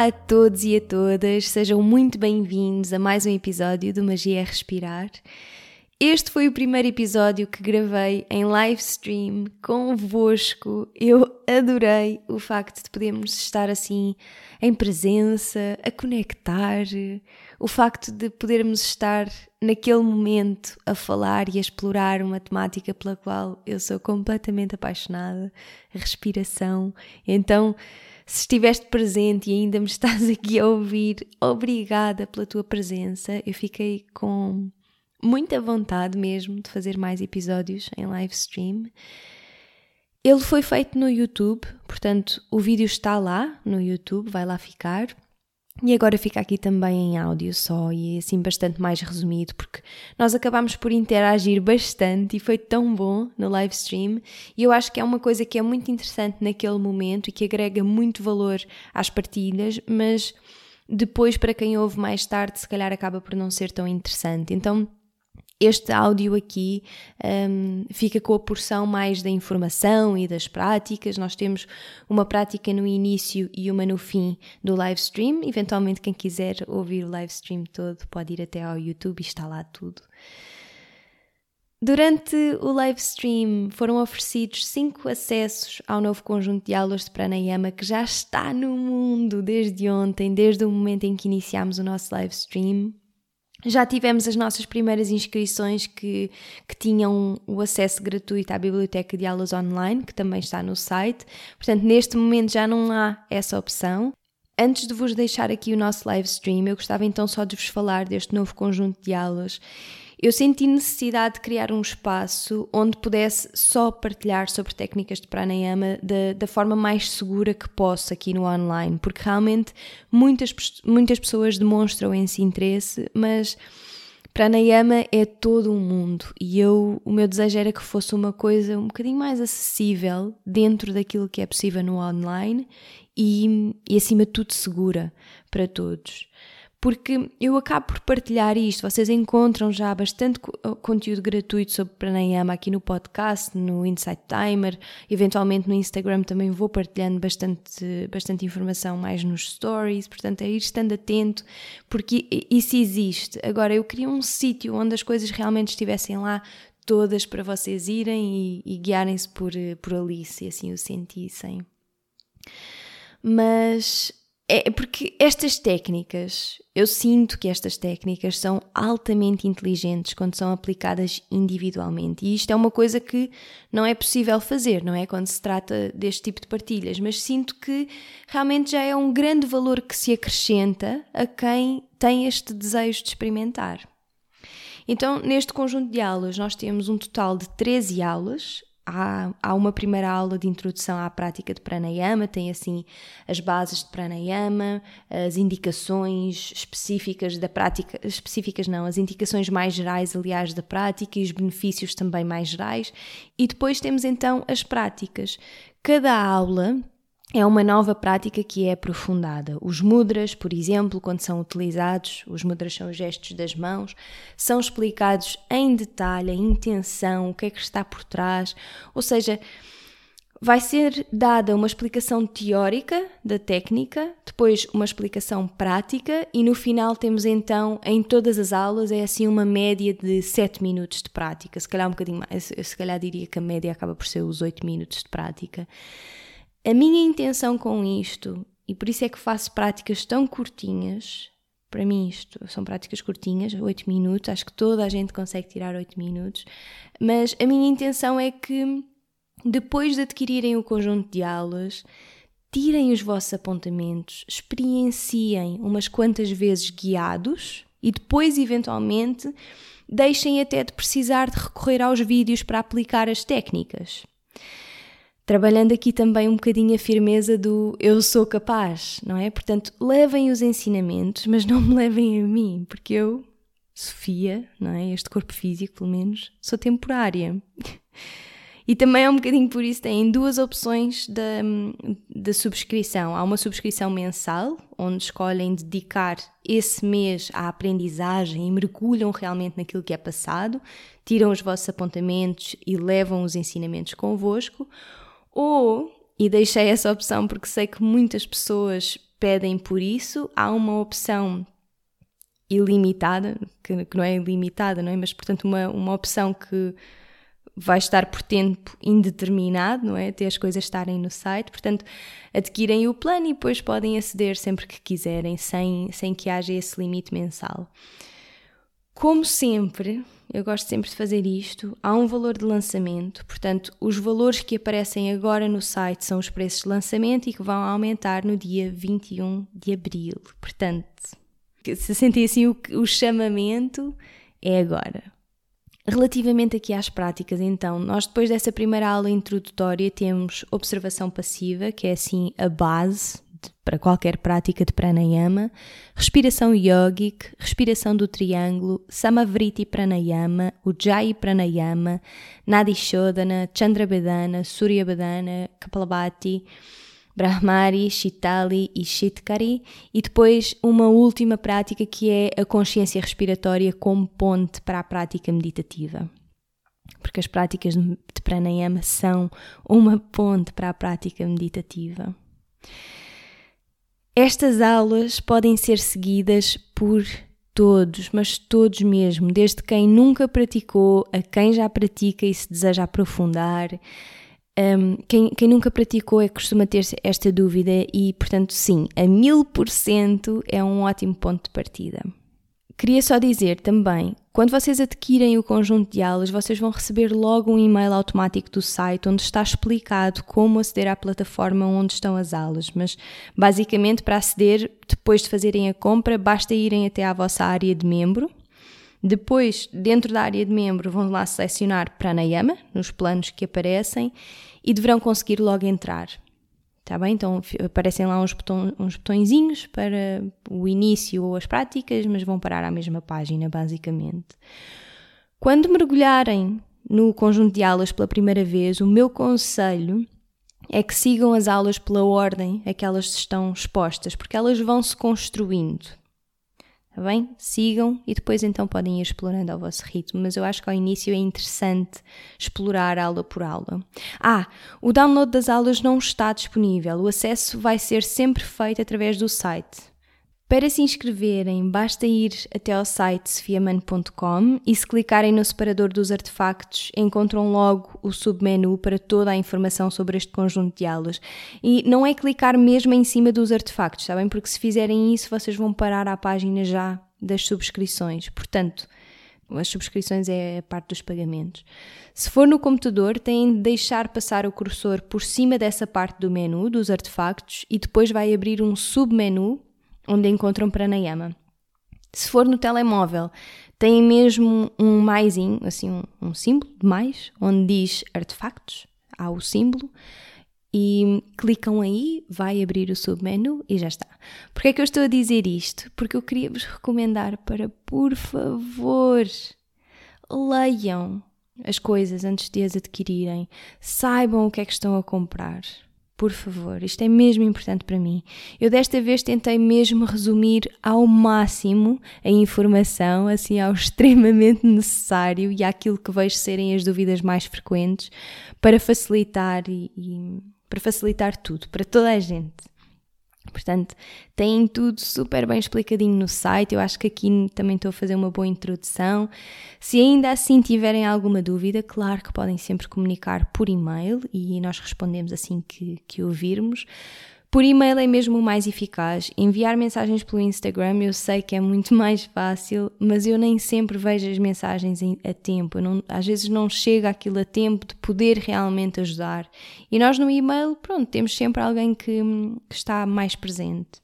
Olá a todos e a todas, sejam muito bem-vindos a mais um episódio do Magia é Respirar. Este foi o primeiro episódio que gravei em live stream convosco. Eu adorei o facto de podermos estar assim em presença, a conectar, o facto de podermos estar naquele momento a falar e a explorar uma temática pela qual eu sou completamente apaixonada, a respiração. Então, se estiveste presente e ainda me estás aqui a ouvir, obrigada pela tua presença. Eu fiquei com muita vontade mesmo de fazer mais episódios em live stream. Ele foi feito no YouTube, portanto, o vídeo está lá no YouTube, vai lá ficar. E agora fica aqui também em áudio só e assim bastante mais resumido, porque nós acabamos por interagir bastante e foi tão bom no live stream. E eu acho que é uma coisa que é muito interessante naquele momento e que agrega muito valor às partilhas, mas depois, para quem ouve mais tarde, se calhar acaba por não ser tão interessante. Então, este áudio aqui um, fica com a porção mais da informação e das práticas. Nós temos uma prática no início e uma no fim do live stream. Eventualmente, quem quiser ouvir o live stream todo pode ir até ao YouTube e está lá tudo. Durante o live stream foram oferecidos cinco acessos ao novo conjunto de aulas de pranayama que já está no mundo desde ontem, desde o momento em que iniciámos o nosso live stream. Já tivemos as nossas primeiras inscrições que, que tinham o acesso gratuito à biblioteca de aulas online, que também está no site. Portanto, neste momento já não há essa opção. Antes de vos deixar aqui o nosso live stream, eu gostava então só de vos falar deste novo conjunto de aulas eu senti necessidade de criar um espaço onde pudesse só partilhar sobre técnicas de pranayama da, forma mais segura que posso aqui no online, porque realmente muitas, muitas pessoas demonstram esse interesse, mas pranayama é todo um mundo e eu, o meu desejo era que fosse uma coisa um bocadinho mais acessível dentro daquilo que é possível no online e, e acima de tudo segura para todos porque eu acabo por partilhar isto. Vocês encontram já bastante uh, conteúdo gratuito sobre pranayama aqui no podcast, no Insight Timer, eventualmente no Instagram também vou partilhando bastante, bastante informação mais nos stories, portanto é ir estando atento, porque isso existe. Agora, eu queria um sítio onde as coisas realmente estivessem lá todas para vocês irem e, e guiarem-se por, por ali, se assim o sentissem. Mas é porque estas técnicas, eu sinto que estas técnicas são altamente inteligentes quando são aplicadas individualmente. E isto é uma coisa que não é possível fazer, não é? Quando se trata deste tipo de partilhas. Mas sinto que realmente já é um grande valor que se acrescenta a quem tem este desejo de experimentar. Então, neste conjunto de aulas, nós temos um total de 13 aulas há, há uma primeira aula de introdução à prática de pranayama, tem assim as bases de pranayama, as indicações específicas da prática, específicas não, as indicações mais gerais, aliás, da prática e os benefícios também mais gerais. E depois temos então as práticas. Cada aula é uma nova prática que é aprofundada. Os mudras, por exemplo, quando são utilizados, os mudras são os gestos das mãos, são explicados em detalhe a intenção, o que é que está por trás, ou seja, Vai ser dada uma explicação teórica da técnica, depois uma explicação prática e no final temos então, em todas as aulas, é assim uma média de 7 minutos de prática, se calhar um bocadinho mais, se calhar diria que a média acaba por ser os 8 minutos de prática. A minha intenção com isto, e por isso é que faço práticas tão curtinhas, para mim isto são práticas curtinhas, 8 minutos, acho que toda a gente consegue tirar 8 minutos, mas a minha intenção é que depois de adquirirem o conjunto de aulas, tirem os vossos apontamentos, experienciem umas quantas vezes guiados e depois, eventualmente, deixem até de precisar de recorrer aos vídeos para aplicar as técnicas. Trabalhando aqui também um bocadinho a firmeza do eu sou capaz, não é? Portanto, levem os ensinamentos, mas não me levem a mim, porque eu, Sofia, não é? Este corpo físico, pelo menos, sou temporária. E também é um bocadinho por isso têm duas opções da, da subscrição. Há uma subscrição mensal, onde escolhem dedicar esse mês à aprendizagem e mergulham realmente naquilo que é passado, tiram os vossos apontamentos e levam os ensinamentos convosco. Ou, e deixei essa opção porque sei que muitas pessoas pedem por isso, há uma opção ilimitada, que, que não é ilimitada, não é? Mas, portanto, uma, uma opção que vai estar por tempo indeterminado, não é? Até as coisas estarem no site. Portanto, adquirem o plano e depois podem aceder sempre que quiserem, sem, sem que haja esse limite mensal. Como sempre, eu gosto sempre de fazer isto, há um valor de lançamento, portanto, os valores que aparecem agora no site são os preços de lançamento e que vão aumentar no dia 21 de abril. Portanto, se sentem assim o, o chamamento, é agora. Relativamente aqui às práticas, então, nós depois dessa primeira aula introdutória temos observação passiva, que é assim a base para qualquer prática de pranayama, respiração yogic, respiração do triângulo, samavriti pranayama, ujjayi pranayama, nadishodhana, chandrabedana, suryabedana, kapalabhati, Brahmari, Shitali e Shitkari, e depois uma última prática que é a consciência respiratória como ponte para a prática meditativa. Porque as práticas de pranayama são uma ponte para a prática meditativa. Estas aulas podem ser seguidas por todos, mas todos mesmo, desde quem nunca praticou a quem já pratica e se deseja aprofundar um, quem, quem, nunca praticou é que costuma ter esta dúvida e, portanto, sim, a mil por cento é um ótimo ponto de partida. Queria só dizer também, quando vocês adquirem o conjunto de aulas, vocês vão receber logo um e-mail automático do site onde está explicado como aceder à plataforma onde estão as aulas. Mas basicamente, para aceder, depois de fazerem a compra, basta irem até à vossa área de membro. Depois, dentro da área de membro, vão lá selecionar Pranayama, nos planos que aparecem, e deverão conseguir logo entrar. Tá bem? Então aparecem lá uns, botão, uns botõezinhos para o início ou as práticas, mas vão parar à mesma página, basicamente. Quando mergulharem no conjunto de aulas pela primeira vez, o meu conselho é que sigam as aulas pela ordem a que elas estão expostas, porque elas vão se construindo. Tá bem? Sigam e depois então podem ir explorando ao vosso ritmo, mas eu acho que ao início é interessante explorar aula por aula. Ah, o download das aulas não está disponível, o acesso vai ser sempre feito através do site. Para se inscreverem, basta ir até ao site sofiaman.com e se clicarem no separador dos artefactos, encontram logo o submenu para toda a informação sobre este conjunto de aulas. E não é clicar mesmo em cima dos artefactos, sabem? Porque se fizerem isso, vocês vão parar à página já das subscrições. Portanto, as subscrições é a parte dos pagamentos. Se for no computador, têm de deixar passar o cursor por cima dessa parte do menu, dos artefactos, e depois vai abrir um submenu onde encontram pranayama. Se for no telemóvel, tem mesmo um maisinho, assim um, um símbolo de mais, onde diz artefactos, há o símbolo, e clicam aí, vai abrir o submenu e já está. Porquê é que eu estou a dizer isto? Porque eu queria vos recomendar para, por favor, leiam as coisas antes de as adquirirem, saibam o que é que estão a comprar por favor, isto é mesmo importante para mim. Eu desta vez tentei mesmo resumir ao máximo a informação, assim ao extremamente necessário e àquilo que vejo serem as dúvidas mais frequentes para facilitar e, e para facilitar tudo para toda a gente. Portanto, têm tudo super bem explicadinho no site. Eu acho que aqui também estou a fazer uma boa introdução. Se ainda assim tiverem alguma dúvida, claro que podem sempre comunicar por e-mail e nós respondemos assim que, que ouvirmos. Por e-mail é mesmo o mais eficaz. Enviar mensagens pelo Instagram eu sei que é muito mais fácil, mas eu nem sempre vejo as mensagens a tempo. Não, às vezes não chega aquilo a tempo de poder realmente ajudar. E nós no e-mail, pronto, temos sempre alguém que, que está mais presente.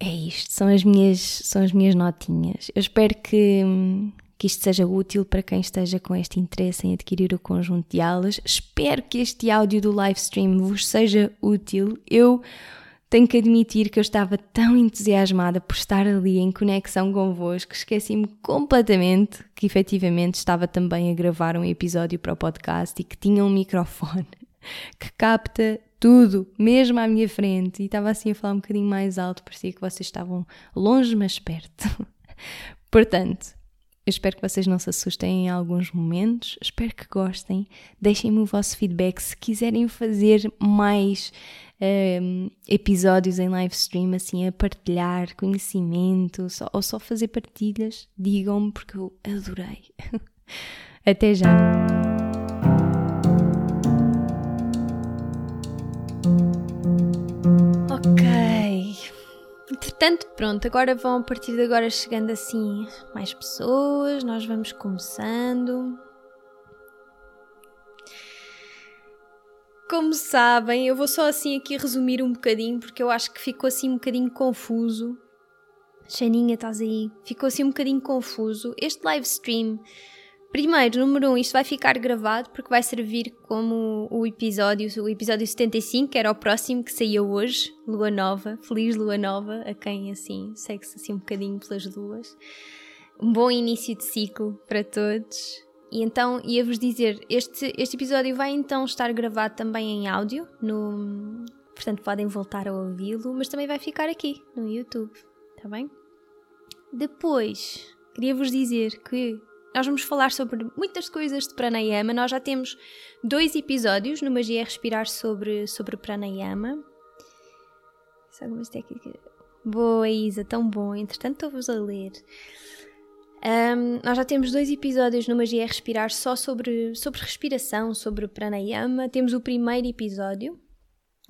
É isto, são as minhas, são as minhas notinhas. Eu espero que, que isto seja útil para quem esteja com este interesse em adquirir o conjunto de aulas. Espero que este áudio do live stream vos seja útil. Eu tenho que admitir que eu estava tão entusiasmada por estar ali em conexão convosco que esqueci-me completamente que efetivamente estava também a gravar um episódio para o podcast e que tinha um microfone que capta tudo, mesmo à minha frente, e estava assim a falar um bocadinho mais alto, parecia que vocês estavam longe, mas perto. Portanto, eu espero que vocês não se assustem em alguns momentos, espero que gostem. Deixem-me o vosso feedback se quiserem fazer mais um, ehm, episódios em live stream, assim, a partilhar conhecimento só, ou só fazer partilhas. Digam-me porque eu adorei. Até já! Entretanto, pronto, agora vão a partir de agora chegando assim mais pessoas, nós vamos começando. Como sabem, eu vou só assim aqui resumir um bocadinho, porque eu acho que ficou assim um bocadinho confuso. Xaninha, estás aí? Ficou assim um bocadinho confuso. Este live stream Primeiro, número 1, um, isto vai ficar gravado porque vai servir como o episódio, o episódio 75, que era o próximo que saía hoje, Lua Nova. Feliz Lua Nova a quem assim segue-se assim um bocadinho pelas luas. Um bom início de ciclo para todos. E então ia-vos dizer, este, este episódio vai então estar gravado também em áudio, no, portanto podem voltar a ouvi-lo, mas também vai ficar aqui no YouTube, está bem? Depois, queria-vos dizer que nós vamos falar sobre muitas coisas de pranayama. Nós já temos dois episódios no Magia é Respirar sobre, sobre pranayama. Algumas técnicas. Boa, Isa, tão bom. Entretanto, estou-vos a ler. Um, nós já temos dois episódios no Magia é Respirar só sobre, sobre respiração, sobre pranayama. Temos o primeiro episódio.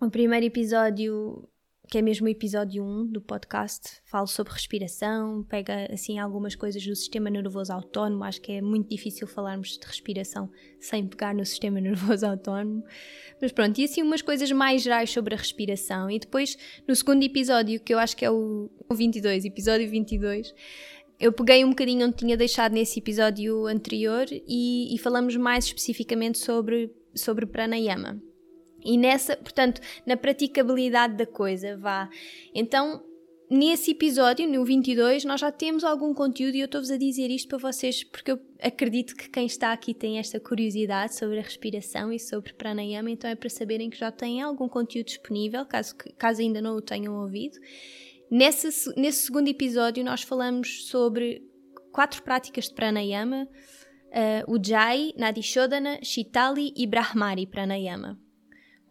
O primeiro episódio que é mesmo o episódio 1 do podcast, falo sobre respiração, pega assim algumas coisas do sistema nervoso autónomo, acho que é muito difícil falarmos de respiração sem pegar no sistema nervoso autónomo. Mas pronto, e assim umas coisas mais gerais sobre a respiração. E depois, no segundo episódio, que eu acho que é o 22, episódio 22, eu peguei um bocadinho onde tinha deixado nesse episódio anterior e, e falamos mais especificamente sobre, sobre pranayama. E nessa, portanto, na praticabilidade da coisa, vá. Então, nesse episódio, no 22, nós já temos algum conteúdo e eu estou-vos a dizer isto para vocês porque eu acredito que quem está aqui tem esta curiosidade sobre a respiração e sobre pranayama, então é para saberem que já têm algum conteúdo disponível, caso, caso ainda não o tenham ouvido. Nesse, nesse segundo episódio, nós falamos sobre quatro práticas de pranayama, uh, o Jai, Nadishodana, Shitali e Brahmari Pranayama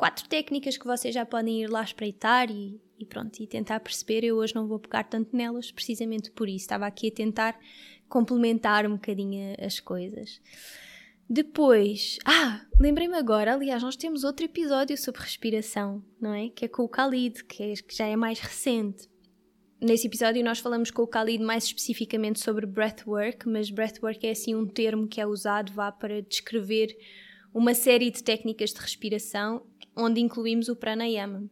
quatro técnicas que vocês já podem ir lá espreitar e, e pronto, e tentar perceber. Eu hoje não vou pegar tanto nelas, precisamente por isso. Estava aqui a tentar complementar um bocadinho as coisas. Depois, ah, lembrei-me agora, aliás, nós temos outro episódio sobre respiração, não é? Que é com o Khalid, que, é, que já é mais recente. Nesse episódio nós falamos com o Khalid mais especificamente sobre breathwork, mas breathwork é assim um termo que é usado vá para descrever uma série de técnicas de respiração onde incluímos o pranayama.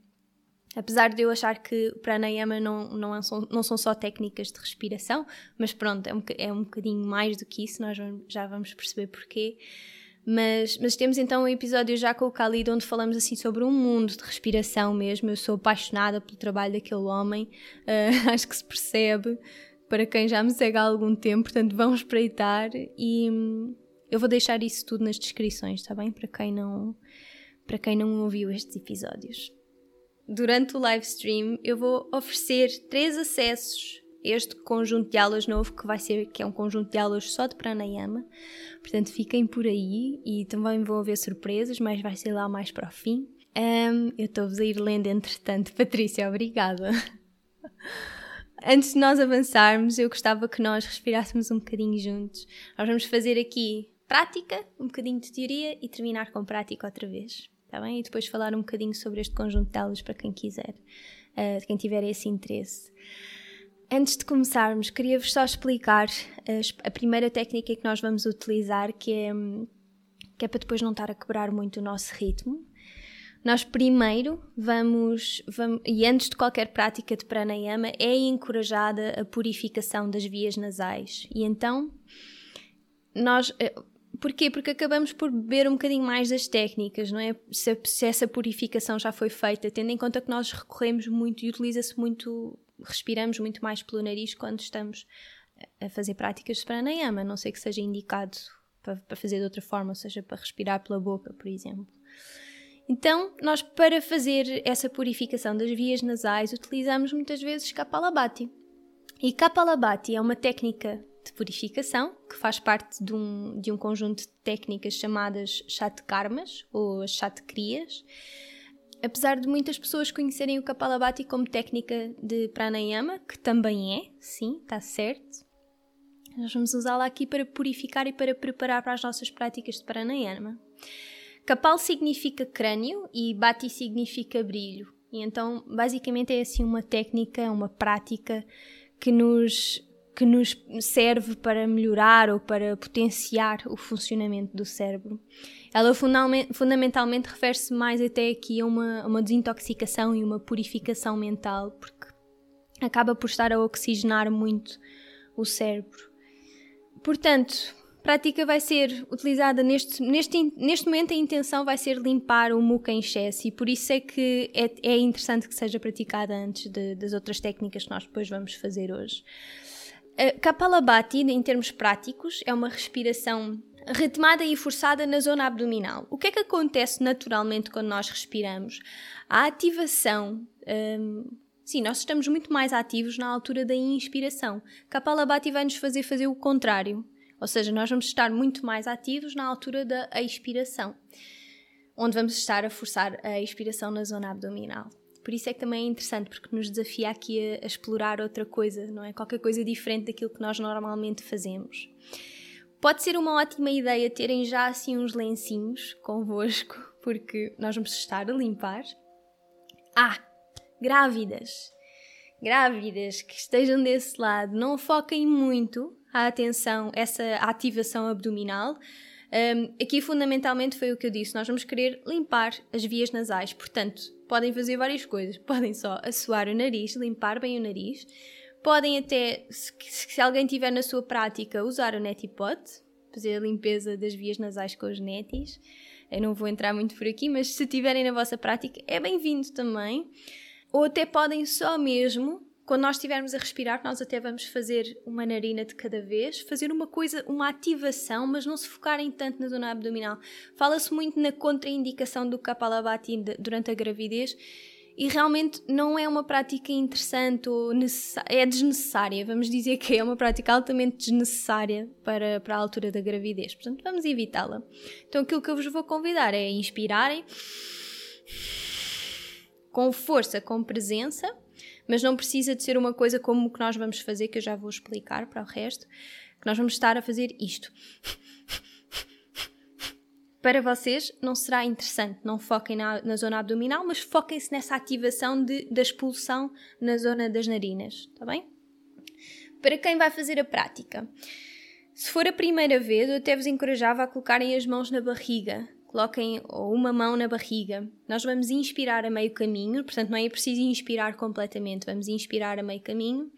Apesar de eu achar que o pranayama não, não, é são, não são só técnicas de respiração, mas pronto, é um, é um bocadinho mais do que isso, nós já vamos perceber porquê. Mas, mas temos então um episódio já com o Khalid onde falamos assim sobre um mundo de respiração mesmo. Eu sou apaixonada pelo trabalho daquele homem, uh, acho que se percebe para quem já me segue há algum tempo, portanto vão espreitar e hum, eu vou deixar isso tudo nas descrições, está bem? Para quem não para quem não ouviu estes episódios. Durante o live stream eu vou oferecer três acessos este conjunto de aulas novo que vai ser que é um conjunto de aulas só de pranayama. Portanto, fiquem por aí e também vão haver surpresas, mas vai ser lá mais para o fim. Um, eu estou-vos a ir lendo entretanto. Patrícia, obrigada. Antes de nós avançarmos, eu gostava que nós respirássemos um bocadinho juntos. Nós vamos fazer aqui prática, um bocadinho de teoria e terminar com prática outra vez. Está bem? E depois falar um bocadinho sobre este conjunto de aulas para quem quiser, uh, quem tiver esse interesse. Antes de começarmos, queria-vos só explicar a, a, primeira técnica que nós vamos utilizar, que é, que é para depois não estar a quebrar muito o nosso ritmo. Nós primeiro vamos, vamos, e antes de qualquer prática de pranayama, é encorajada a purificação das vias nasais. E então, nós. Porquê? Porque acabamos por beber um bocadinho mais das técnicas, não é? Se, se essa purificação já foi feita, tendo em conta que nós recorremos muito e utiliza-se muito, respiramos muito mais pelo nariz quando estamos a fazer práticas de pranayama, a não sei que seja indicado para, para fazer de outra forma, ou seja, para respirar pela boca, por exemplo. Então, nós para fazer essa purificação das vias nasais utilizamos muitas vezes Kapalabhati. E Kapalabhati é uma técnica de purificação que faz parte de um, de um conjunto de técnicas chamadas Shatkarmas ou Shatkriyas. Apesar de muitas pessoas conhecerem o Kapalabhati como técnica de pranayama, que também é, sim, está certo, nós vamos usá-la aqui para purificar e para preparar para as nossas práticas de pranayama. Kapal significa crânio e Bati significa brilho. E então, basicamente, é assim uma técnica, uma prática que nos, que nos serve para melhorar ou para potenciar o funcionamento do cérebro. Ela fundamentalmente refere-se mais até aqui a uma, uma desintoxicação e uma purificação mental, porque acaba por estar a oxigenar muito o cérebro. Portanto, prática vai ser utilizada neste, neste, neste momento a intenção vai ser limpar o muca em excesso e por isso é que é, é interessante que seja praticada antes de, das outras técnicas que nós depois vamos fazer hoje. Kapalabhati, em termos práticos, é uma respiração retomada e forçada na zona abdominal. O que é que acontece naturalmente quando nós respiramos? A ativação. Um, sim, nós estamos muito mais ativos na altura da inspiração. Kapalabhati vai nos fazer fazer o contrário. Ou seja, nós vamos estar muito mais ativos na altura da expiração, onde vamos estar a forçar a expiração na zona abdominal. Por isso é que também é interessante, porque nos desafia aqui a, a explorar outra coisa, não é? Qualquer coisa diferente daquilo que nós normalmente fazemos. Pode ser uma ótima ideia terem já assim uns lencinhos convosco, porque nós vamos estar a limpar. Ah, grávidas. Grávidas que estejam desse lado, não foquem muito a atenção, essa ativação abdominal. Um, aqui, fundamentalmente, foi o que eu disse: nós vamos querer limpar as vias nasais, portanto, podem fazer várias coisas. Podem só assoar o nariz, limpar bem o nariz. Podem até, se, se alguém tiver na sua prática, usar o netipot, fazer a limpeza das vias nasais com os netis. Eu não vou entrar muito por aqui, mas se tiverem na vossa prática, é bem-vindo também. Ou até podem só mesmo quando nós estivermos a respirar, nós até vamos fazer uma narina de cada vez, fazer uma coisa, uma ativação, mas não se focarem tanto na zona abdominal. Fala-se muito na contraindicação do Kapalabhati durante a gravidez e realmente não é uma prática interessante ou é desnecessária. Vamos dizer que é uma prática altamente desnecessária para, para a altura da gravidez. Portanto, vamos evitá-la. Então, aquilo que eu vos vou convidar é inspirarem com força, com presença mas não precisa de ser uma coisa como o que nós vamos fazer, que eu já vou explicar para o resto, que nós vamos estar a fazer isto. Para vocês não será interessante, não foquem na, na zona abdominal, mas foquem-se nessa ativação de, da expulsão na zona das narinas, está bem? Para quem vai fazer a prática, se for a primeira vez, eu até vos encorajava a colocarem as mãos na barriga, coloquem uma mão na barriga. Nós vamos inspirar a meio caminho, portanto, não é preciso inspirar completamente, vamos inspirar a meio caminho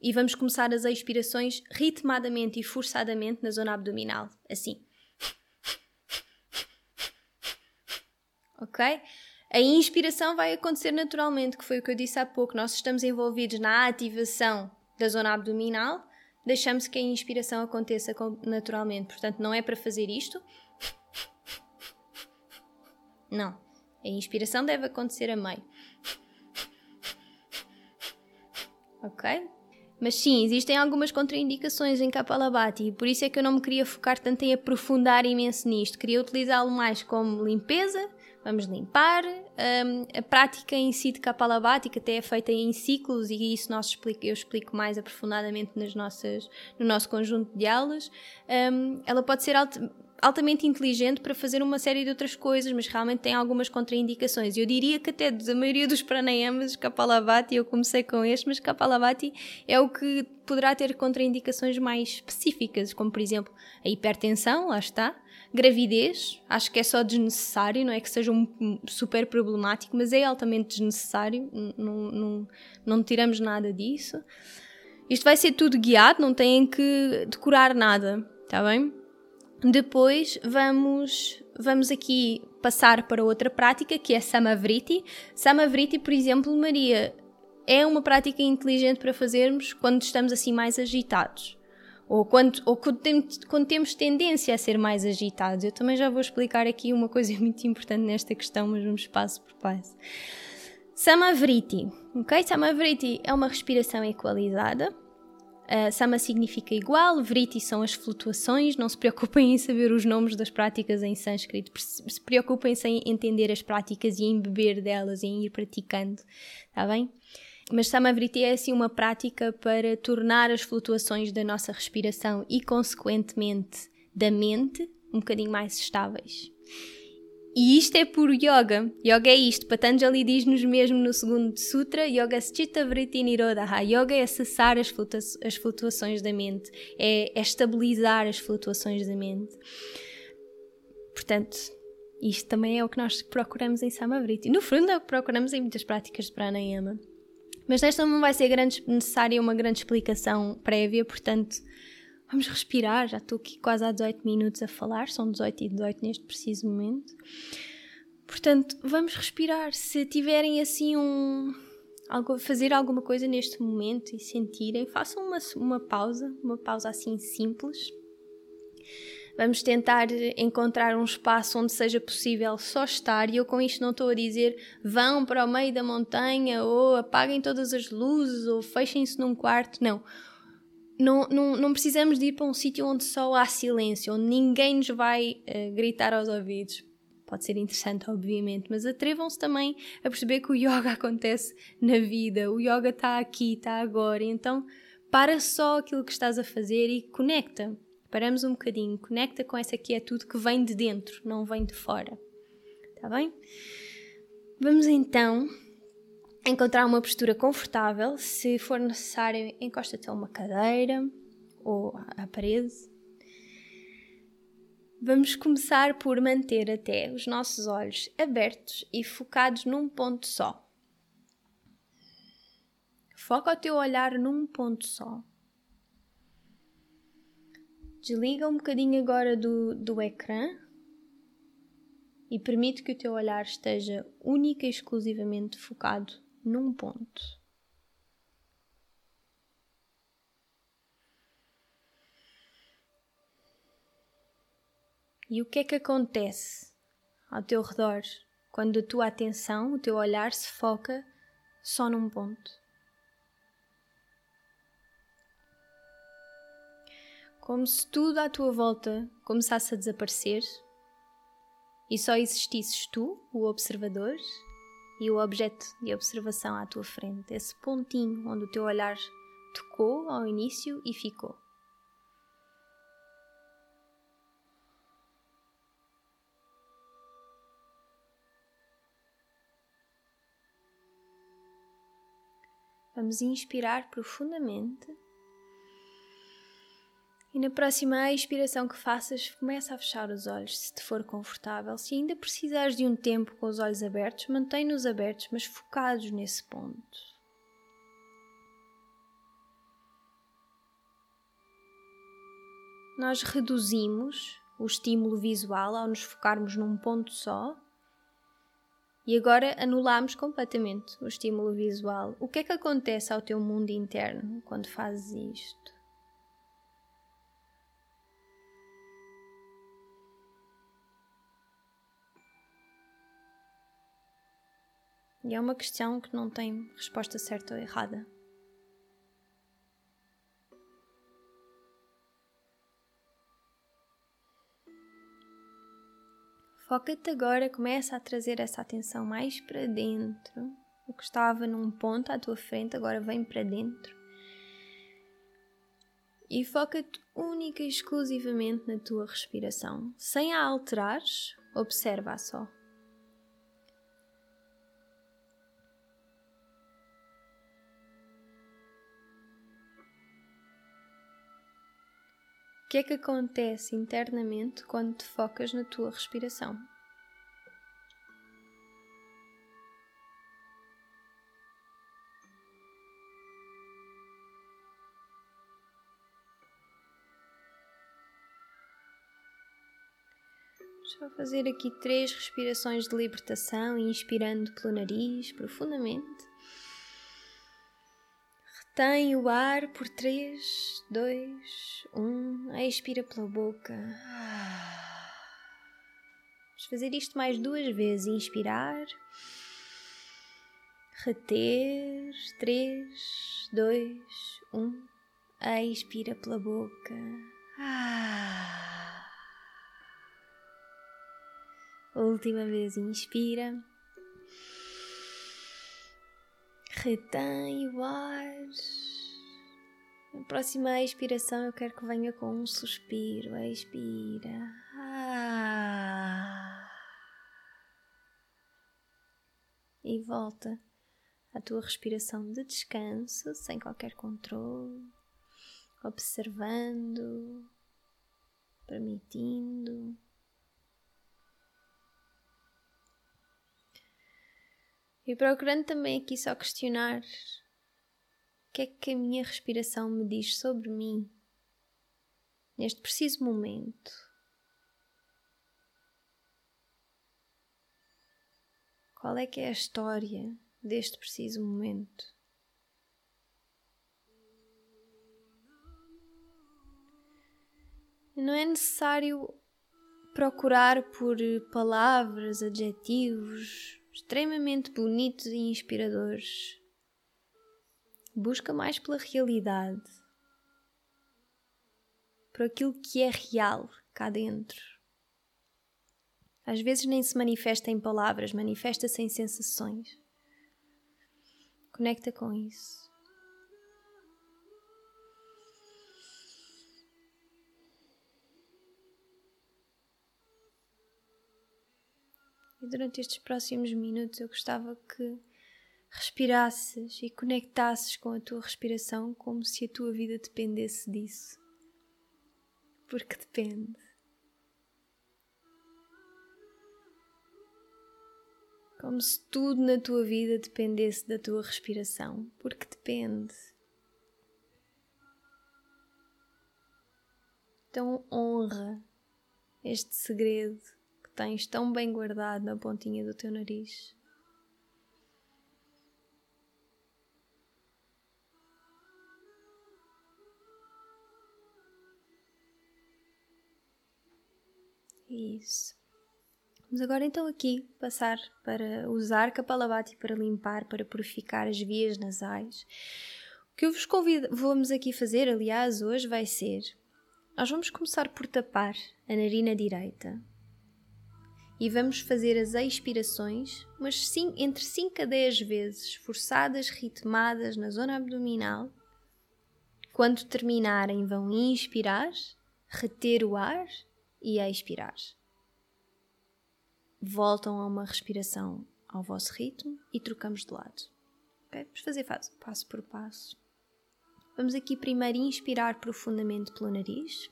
e vamos começar as expirações ritmadamente e forçadamente na zona abdominal, assim. Ok? A inspiração vai acontecer naturalmente, que foi o que eu disse há pouco. Nós estamos envolvidos na ativação da zona abdominal, deixamos que a inspiração aconteça naturalmente. Portanto, não é para fazer isto, Não. A inspiração deve acontecer a meio. ok? Mas sim, existem algumas contraindicações em Kapalabhati e por isso é que eu não me queria focar tanto em aprofundar imenso nisto. Queria utilizá-lo mais como limpeza, vamos limpar. Um, a prática em si de Kapalabhati, que até é feita em ciclos e isso nós explico, eu explico mais aprofundadamente nas nossas, no nosso conjunto de aulas, um, ela pode ser altamente inteligente para fazer uma série de outras coisas, mas realmente tem algumas contraindicações. Eu diria que até da maioria dos pranayamas, Kapalabhati, eu comecei com este, mas Kapalabhati é o que poderá ter contraindicações mais específicas, como por exemplo a hipertensão, lá está, gravidez, acho que é só desnecessário, não é que seja um super problemático, mas é altamente desnecessário, não, não, não tiramos nada disso. Isto vai ser tudo guiado, não têm que decorar nada, está bem? Depois vamos, vamos aqui passar para outra prática que é Samavriti. Samavriti, por exemplo, Maria, é uma prática inteligente para fazermos quando estamos assim mais agitados. Ou, quando, ou quando, quando temos tendência a ser mais agitados. Eu também já vou explicar aqui uma coisa muito importante nesta questão, mas vamos passo por passo. Samavriti. Ok? Samavriti é uma respiração equalizada Uh, sama significa igual, vriti são as flutuações. Não se preocupem em saber os nomes das práticas em sânscrito, se preocupem em entender as práticas e em beber delas, em ir praticando, está bem? Mas Samavriti é assim uma prática para tornar as flutuações da nossa respiração e, consequentemente, da mente um bocadinho mais estáveis. E isto é puro yoga. Yoga é isto. Patanjali diz-nos mesmo no segundo sutra: Yoga Chitta Vritti Nirodha. Yoga é cessar as, flutua as flutuações da mente, é, é estabilizar as flutuações da mente. Portanto, isto também é o que nós procuramos em Samavriti. No fundo, é o que procuramos em muitas práticas de pranayama. Mas nesta não vai ser grande, necessária uma grande explicação prévia, portanto, Vamos respirar, já estou aqui quase há 18 minutos a falar, são 18 e 18 neste preciso momento. Portanto, vamos respirar. Se tiverem assim um. Algo, fazer alguma coisa neste momento e sentirem, façam uma, uma pausa, uma pausa assim simples. Vamos tentar encontrar um espaço onde seja possível só estar, e eu com isto não estou a dizer vão para o meio da montanha, ou apaguem todas as luzes, ou fechem-se num quarto. Não não, não, não precisamos de ir para um sítio onde só há silêncio, onde ninguém nos vai uh, gritar aos ouvidos. Pode ser interessante, obviamente, mas atrevam-se também a perceber que o yoga acontece na vida, o yoga está aqui, está agora, então para só aquilo que estás a fazer e conecta. Paramos um bocadinho, conecta com essa quietude que vem de dentro, não vem de fora. Está bem? Vamos então encontrar uma postura confortável. Se for necessário, encosta-te a uma cadeira ou à parede. Vamos começar por manter até os nossos olhos abertos e focados num ponto só. Foca o teu olhar num ponto só. Desliga um bocadinho agora do, do ecrã e permite que o teu olhar esteja única e exclusivamente focado num ponto. E o que é que acontece ao teu redor quando a tua atenção, o teu olhar se foca só num ponto? Como se tudo à tua volta começasse a desaparecer e só existisses tu, o observador, e o objeto de observação à tua frente, esse pontinho onde o teu olhar tocou ao início e ficou. Vamos inspirar profundamente e na próxima expiração que faças, começa a fechar os olhos se te for confortável. Se ainda precisares de um tempo com os olhos abertos, mantém-nos abertos, mas focados nesse ponto. Nós reduzimos o estímulo visual ao nos focarmos num ponto só e agora anulamos completamente o estímulo visual. O que é que acontece ao teu mundo interno quando fazes isto? E é uma questão que não tem resposta certa ou errada. Foca-te agora, começa a trazer essa atenção mais para dentro. O que estava num ponto à tua frente agora vem para dentro. E foca-te única e exclusivamente na tua respiração. Sem a alterares, observa só. O que é que acontece internamente quando te focas na tua respiração? Vou fazer aqui três respirações de libertação, inspirando pelo nariz profundamente. Retém o ar por 3, 2, 1. Expira pela boca. Vamos fazer isto mais duas vezes. Inspirar. Reter. 3, 2, 1. Expira pela boca. Última vez. Inspira retém o ar. Na próxima expiração eu quero que venha com um suspiro. Expira. Ah. E volta à tua respiração de descanso, sem qualquer controle, observando, permitindo. E procurando também aqui só questionar o que é que a minha respiração me diz sobre mim neste preciso momento. Qual é que é a história deste preciso momento? Não é necessário procurar por palavras, adjetivos, extremamente bonitos e inspiradores. Busca mais pela realidade, por aquilo que é real cá dentro. Às vezes nem se manifesta em palavras, manifesta-se em sensações. Conecta com isso. E durante estes próximos minutos eu gostava que respirasses e conectasses com a tua respiração como se a tua vida dependesse disso. Porque depende. Como se tudo na tua vida dependesse da tua respiração, porque depende. Então honra este segredo tens tão bem guardado na pontinha do teu nariz. Isso. Vamos agora então aqui passar para usar Kapalabhati para limpar, para purificar as vias nasais. O que eu vos convido, vamos aqui fazer, aliás, hoje vai ser, nós vamos começar por tapar a narina direita e vamos fazer as expirações, mas sim entre 5 a 10 vezes, forçadas, ritmadas na zona abdominal. Quando terminarem, vão inspirar, reter o ar e expirar. Voltam a uma respiração ao vosso ritmo e trocamos de lado. Okay? Vamos fazer passo por passo. Vamos aqui primeiro inspirar profundamente pelo nariz.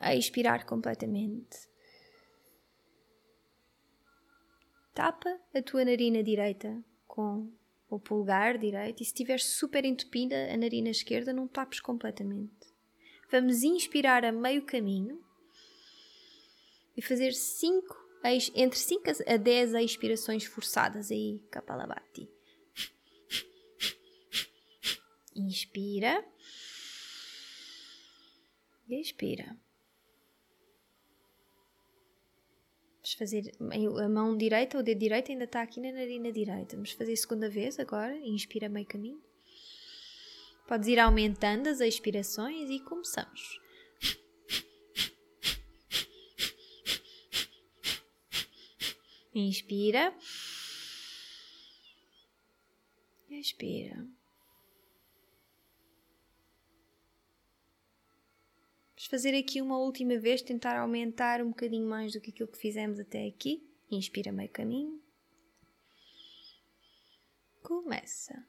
A expirar completamente. Tapa a tua narina direita com o pulgar direito e se estiver super entupida a narina esquerda, não tapes completamente. Vamos inspirar a meio caminho e fazer cinco, entre 5 a 10 expirações forçadas aí, Kapalabhati. Inspira. E expira. Vamos fazer a mão direita, o dedo direito ainda está aqui na narina direita. Vamos fazer a segunda vez agora. Inspira meio caminho. Podes ir aumentando as expirações e começamos. Inspira. Expira. Fazer aqui uma última vez, tentar aumentar um bocadinho mais do que aquilo que fizemos até aqui. Inspira meio caminho. Começa.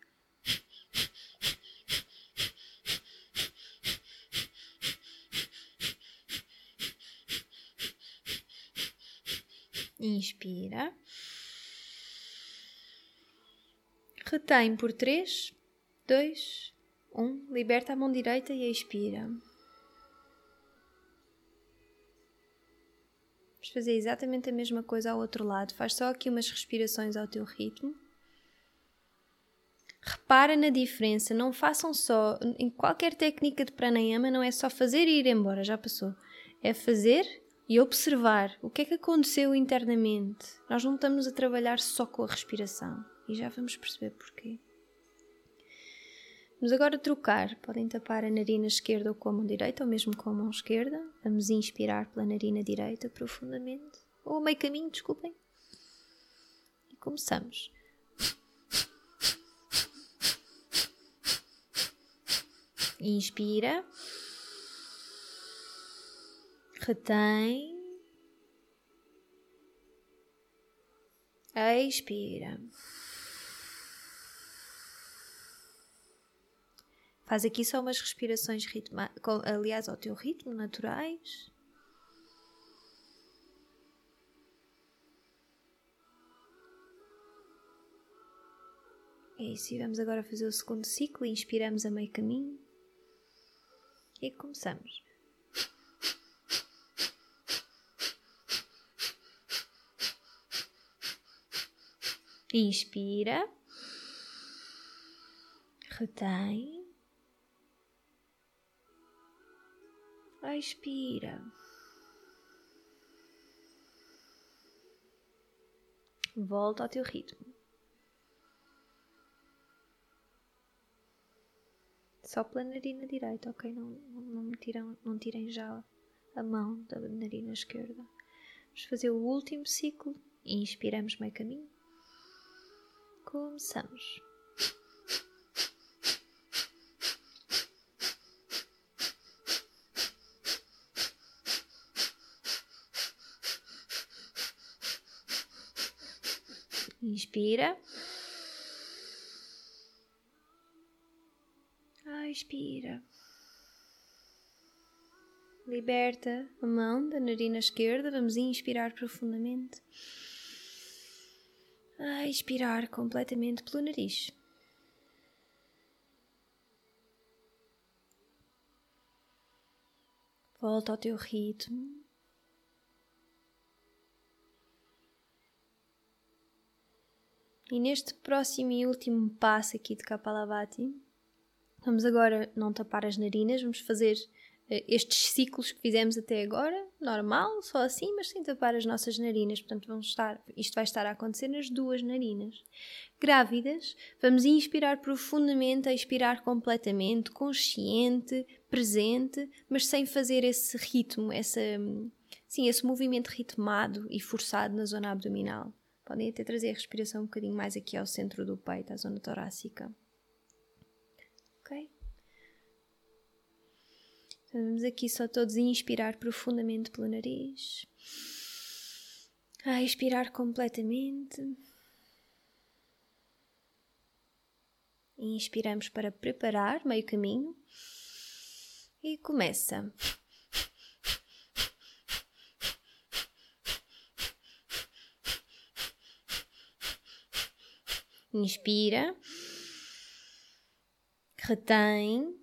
Inspira. Retém por 3, 2, 1. Liberta a mão direita e expira. Fazer exatamente a mesma coisa ao outro lado. Faz só aqui umas respirações ao teu ritmo. Repara na diferença. Não façam só. Em qualquer técnica de pranayama, não é só fazer e ir embora, já passou. É fazer e observar o que é que aconteceu internamente. Nós não estamos a trabalhar só com a respiração e já vamos perceber porquê. Vamos agora trocar. Podem tapar a narina esquerda ou com a mão direita, ou mesmo com a mão esquerda. Vamos inspirar pela narina direita profundamente. Ou meio caminho, desculpem. E começamos. Inspira retém, expira. Faz aqui só umas respirações ritma, aliás, ao teu ritmo, naturais. É isso, e vamos agora fazer o segundo ciclo. Inspiramos a meio caminho e começamos. Inspira. Retém. Expira. Volta ao teu ritmo. Só pela narina direita, ok? Não, não, não, tiram, não tirem já a mão da narina esquerda. Vamos fazer o último ciclo. Inspiramos meio caminho. Começamos. Inspira. Expira. Liberta a mão da narina esquerda. Vamos inspirar profundamente a expirar completamente pelo nariz. Volta ao teu ritmo. E neste próximo e último passo aqui de Kapalabhati, vamos agora não tapar as narinas, vamos fazer eh, estes ciclos que fizemos até agora, normal, só assim, mas sem tapar as nossas narinas. Portanto, vamos estar, isto vai estar a acontecer nas duas narinas. Grávidas, vamos inspirar profundamente, a expirar completamente, consciente, presente, mas sem fazer esse ritmo, essa, sim, esse movimento ritmado e forçado na zona abdominal. Podem até trazer a respiração um bocadinho mais aqui ao centro do peito, à zona torácica. Ok? Vamos aqui só todos inspirar profundamente pelo nariz. A expirar completamente. Inspiramos para preparar meio caminho. E começa. Inspira. Retém.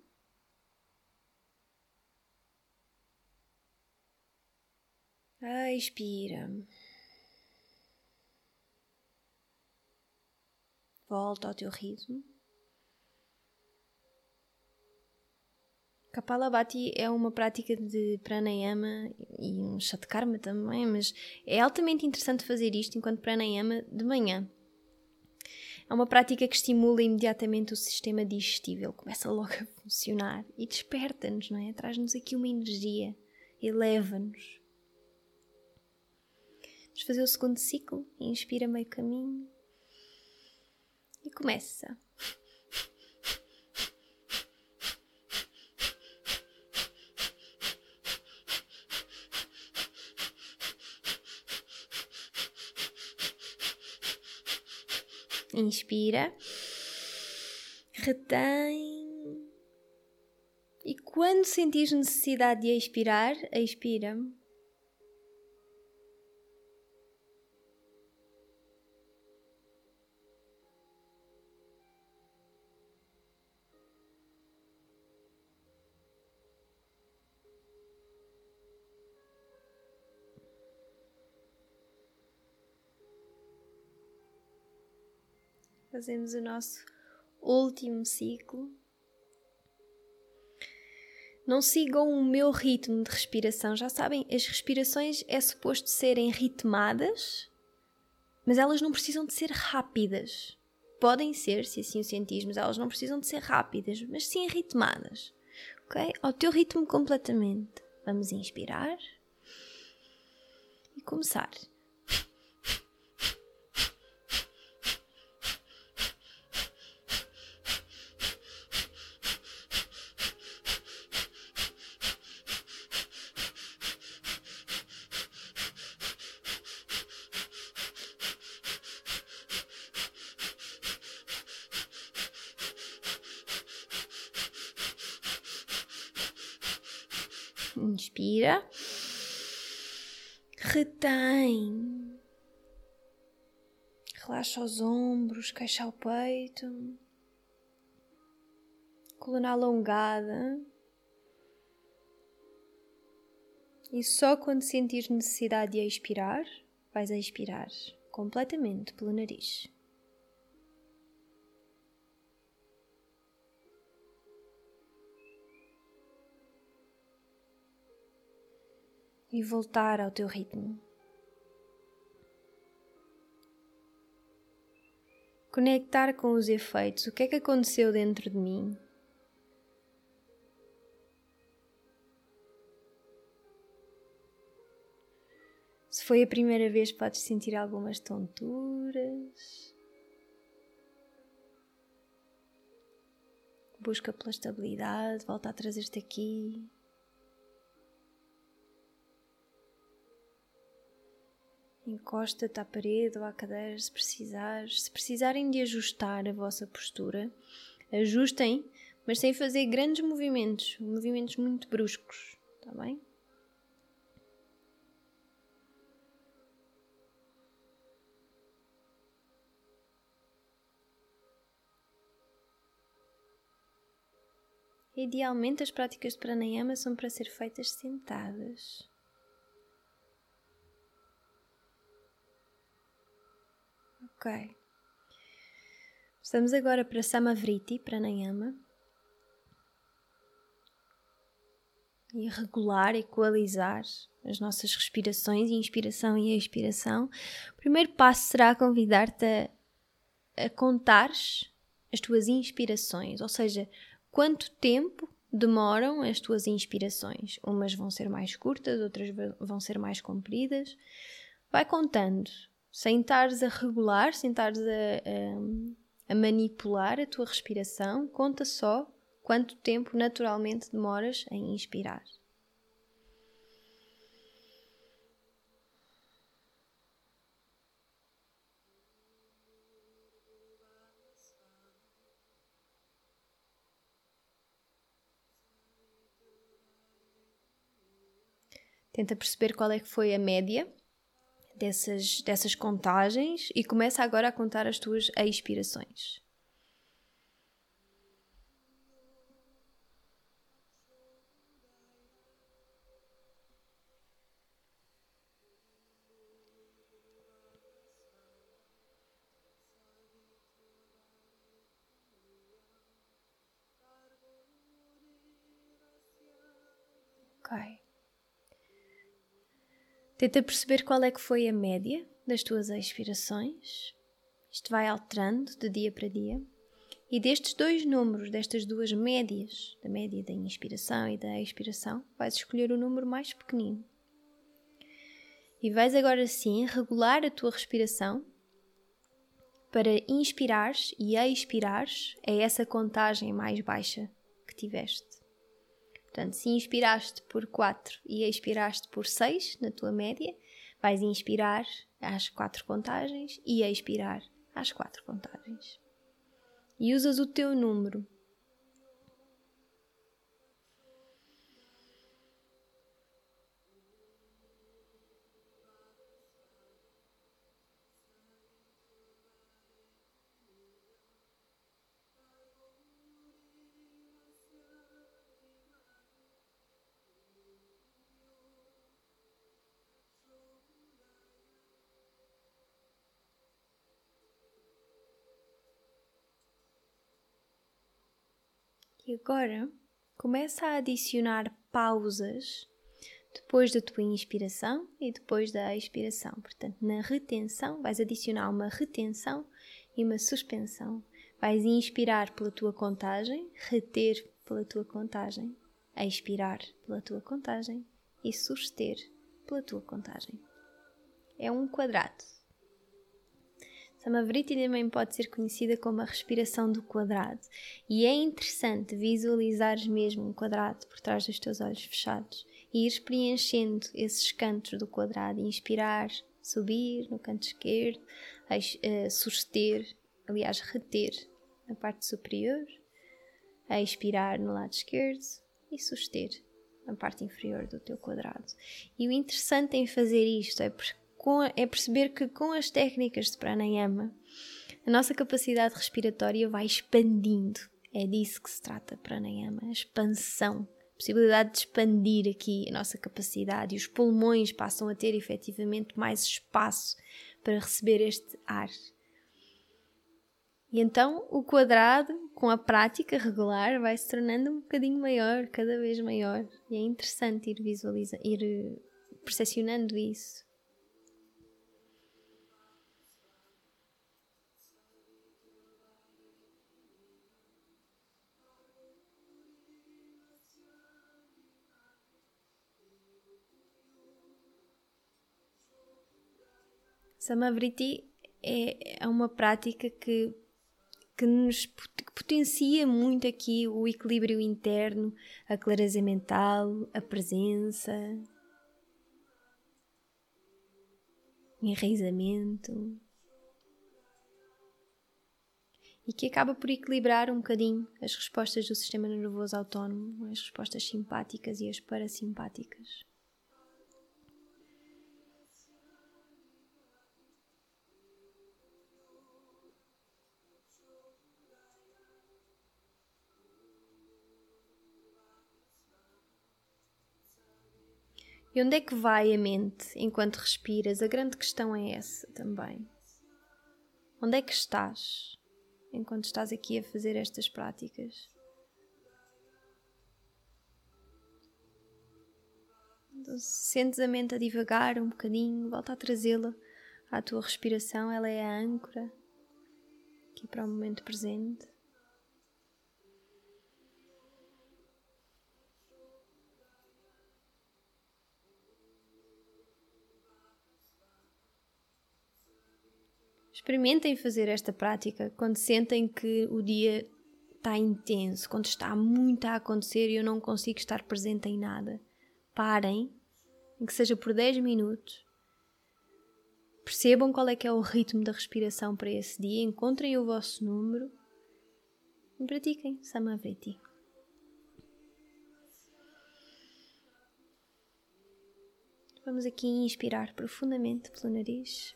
Expira. Volta ao teu ritmo. Kapalabhati é uma prática de pranayama e um shatkarma também, mas é altamente interessante fazer isto enquanto pranayama de manhã. É uma prática que estimula imediatamente o sistema digestivo, ele começa logo a funcionar e desperta-nos, não é? Traz-nos aqui uma energia, eleva-nos. Vamos fazer o segundo ciclo, inspira meio caminho e começa. Inspira. Retém. E quando sentires necessidade de expirar, expira. Fazemos o nosso último ciclo. Não sigam o meu ritmo de respiração. Já sabem, as respirações é suposto serem ritmadas, mas elas não precisam de ser rápidas. Podem ser, se assim o sentis, mas elas não precisam de ser rápidas, mas sim ritmadas. Ok? Ao teu ritmo completamente. Vamos inspirar e começar. Retém. Relaxa os ombros, queixa o peito. Coluna alongada. E só quando sentires necessidade de expirar, vais expirar completamente pelo nariz. e voltar ao teu ritmo. Conectar com os efeitos. O que é que aconteceu dentro de mim? Se foi a primeira vez, podes sentir algumas tonturas. Busca pela estabilidade, volta a trazer-te aqui. Encosta-te à parede ou à cadeira se precisares. Se precisarem de ajustar a vossa postura, ajustem, mas sem fazer grandes movimentos, movimentos muito bruscos, está bem? Idealmente, as práticas de pranayama são para ser feitas sentadas. Ok. Estamos agora para Samavriti, Pranayama. E regular, equalizar as nossas respirações, inspiração e expiração. O primeiro passo será convidar-te a, a contares as tuas inspirações, ou seja, quanto tempo demoram as tuas inspirações. Umas vão ser mais curtas, outras vão ser mais compridas. Vai contando sem estares a regular, sem estares a, a, a manipular a tua respiração, conta só quanto tempo naturalmente demoras em inspirar. Tenta perceber qual é que foi a média dessas, dessas contagens e começa agora a contar as tuas expirações. Ok. Tenta perceber qual é que foi a média das tuas expirações. Isto vai alterando de dia para dia. E destes dois números, destas duas médias, da média da inspiração e da expiração, vais escolher o número mais pequenino. E vais agora sim regular a tua respiração para inspirares e expirares a essa contagem mais baixa que tiveste. Portanto, se inspiraste por 4 e expiraste por 6 na tua média, vais inspirar às 4 contagens e expirar às 4 contagens. E usas o teu número E agora começa a adicionar pausas depois da tua inspiração e depois da expiração. Portanto, na retenção, vais adicionar uma retenção e uma suspensão. Vais inspirar pela tua contagem, reter pela tua contagem, expirar pela tua contagem e suster pela tua contagem. É um quadrado. Samavriti também pode ser conhecida como a respiração do quadrado, e é interessante visualizares mesmo um quadrado por trás dos teus olhos fechados e ires preenchendo esses cantos do quadrado, inspirar, subir no canto esquerdo, uh, suster, aliás, reter na parte superior, a expirar no lado esquerdo e suster na parte inferior do teu quadrado. E o interessante em fazer isto é porque é perceber que com as técnicas de pranayama, a nossa capacidade respiratória vai expandindo. É disso que se trata pranayama, a expansão, a possibilidade de expandir aqui a nossa capacidade e os pulmões passam a ter efetivamente mais espaço para receber este ar. E então o quadrado, com a prática regular, vai se tornando um bocadinho maior, cada vez maior. E é interessante ir visualizando, ir percepcionando isso. Samavriti é, é uma prática que, que nos que potencia muito aqui o equilíbrio interno, a clareza mental, a presença, enraizamento. E que acaba por equilibrar um bocadinho as respostas do sistema nervoso autónomo, as respostas simpáticas e as parasimpáticas. E onde é que vai a mente enquanto respiras? A grande questão é essa também. Onde é que estás enquanto estás aqui a fazer estas práticas? Então, sentes a mente a divagar um bocadinho, volta a trazê-la à tua respiração, ela é a âncora aqui para o momento presente. Experimentem fazer esta prática quando sentem que o dia está intenso, quando está muito a acontecer e eu não consigo estar presente em nada. Parem, em que seja por 10 minutos. Percebam qual é que é o ritmo da respiração para esse dia, encontrem o vosso número e pratiquem Samavriti. Vamos aqui inspirar profundamente pelo nariz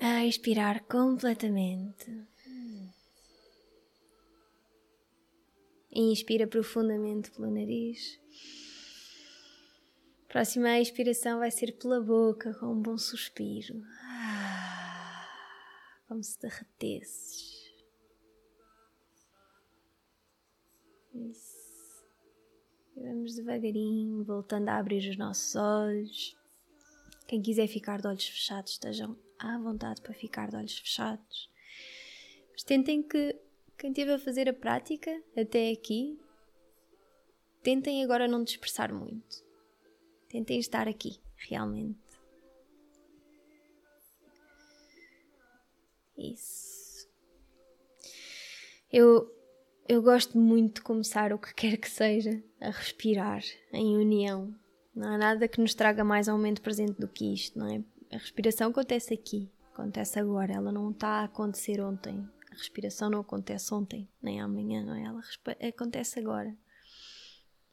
a expirar completamente. Inspira profundamente pelo nariz. Próxima expiração vai ser pela boca, com um bom suspiro. Como se derretesses. Isso. E vamos devagarinho, voltando a abrir os nossos olhos. Quem quiser ficar de olhos fechados, estejam à vontade para ficar de olhos fechados. Mas tentem que quem esteve a fazer a prática até aqui, tentem agora não dispersar muito. Tentem estar aqui, realmente. Isso. Eu, eu gosto muito de começar o que quer que seja a respirar em união. Não há nada que nos traga mais ao momento presente do que isto, não é? A respiração acontece aqui, acontece agora, ela não está a acontecer ontem. A respiração não acontece ontem, nem amanhã, não é? Ela acontece agora.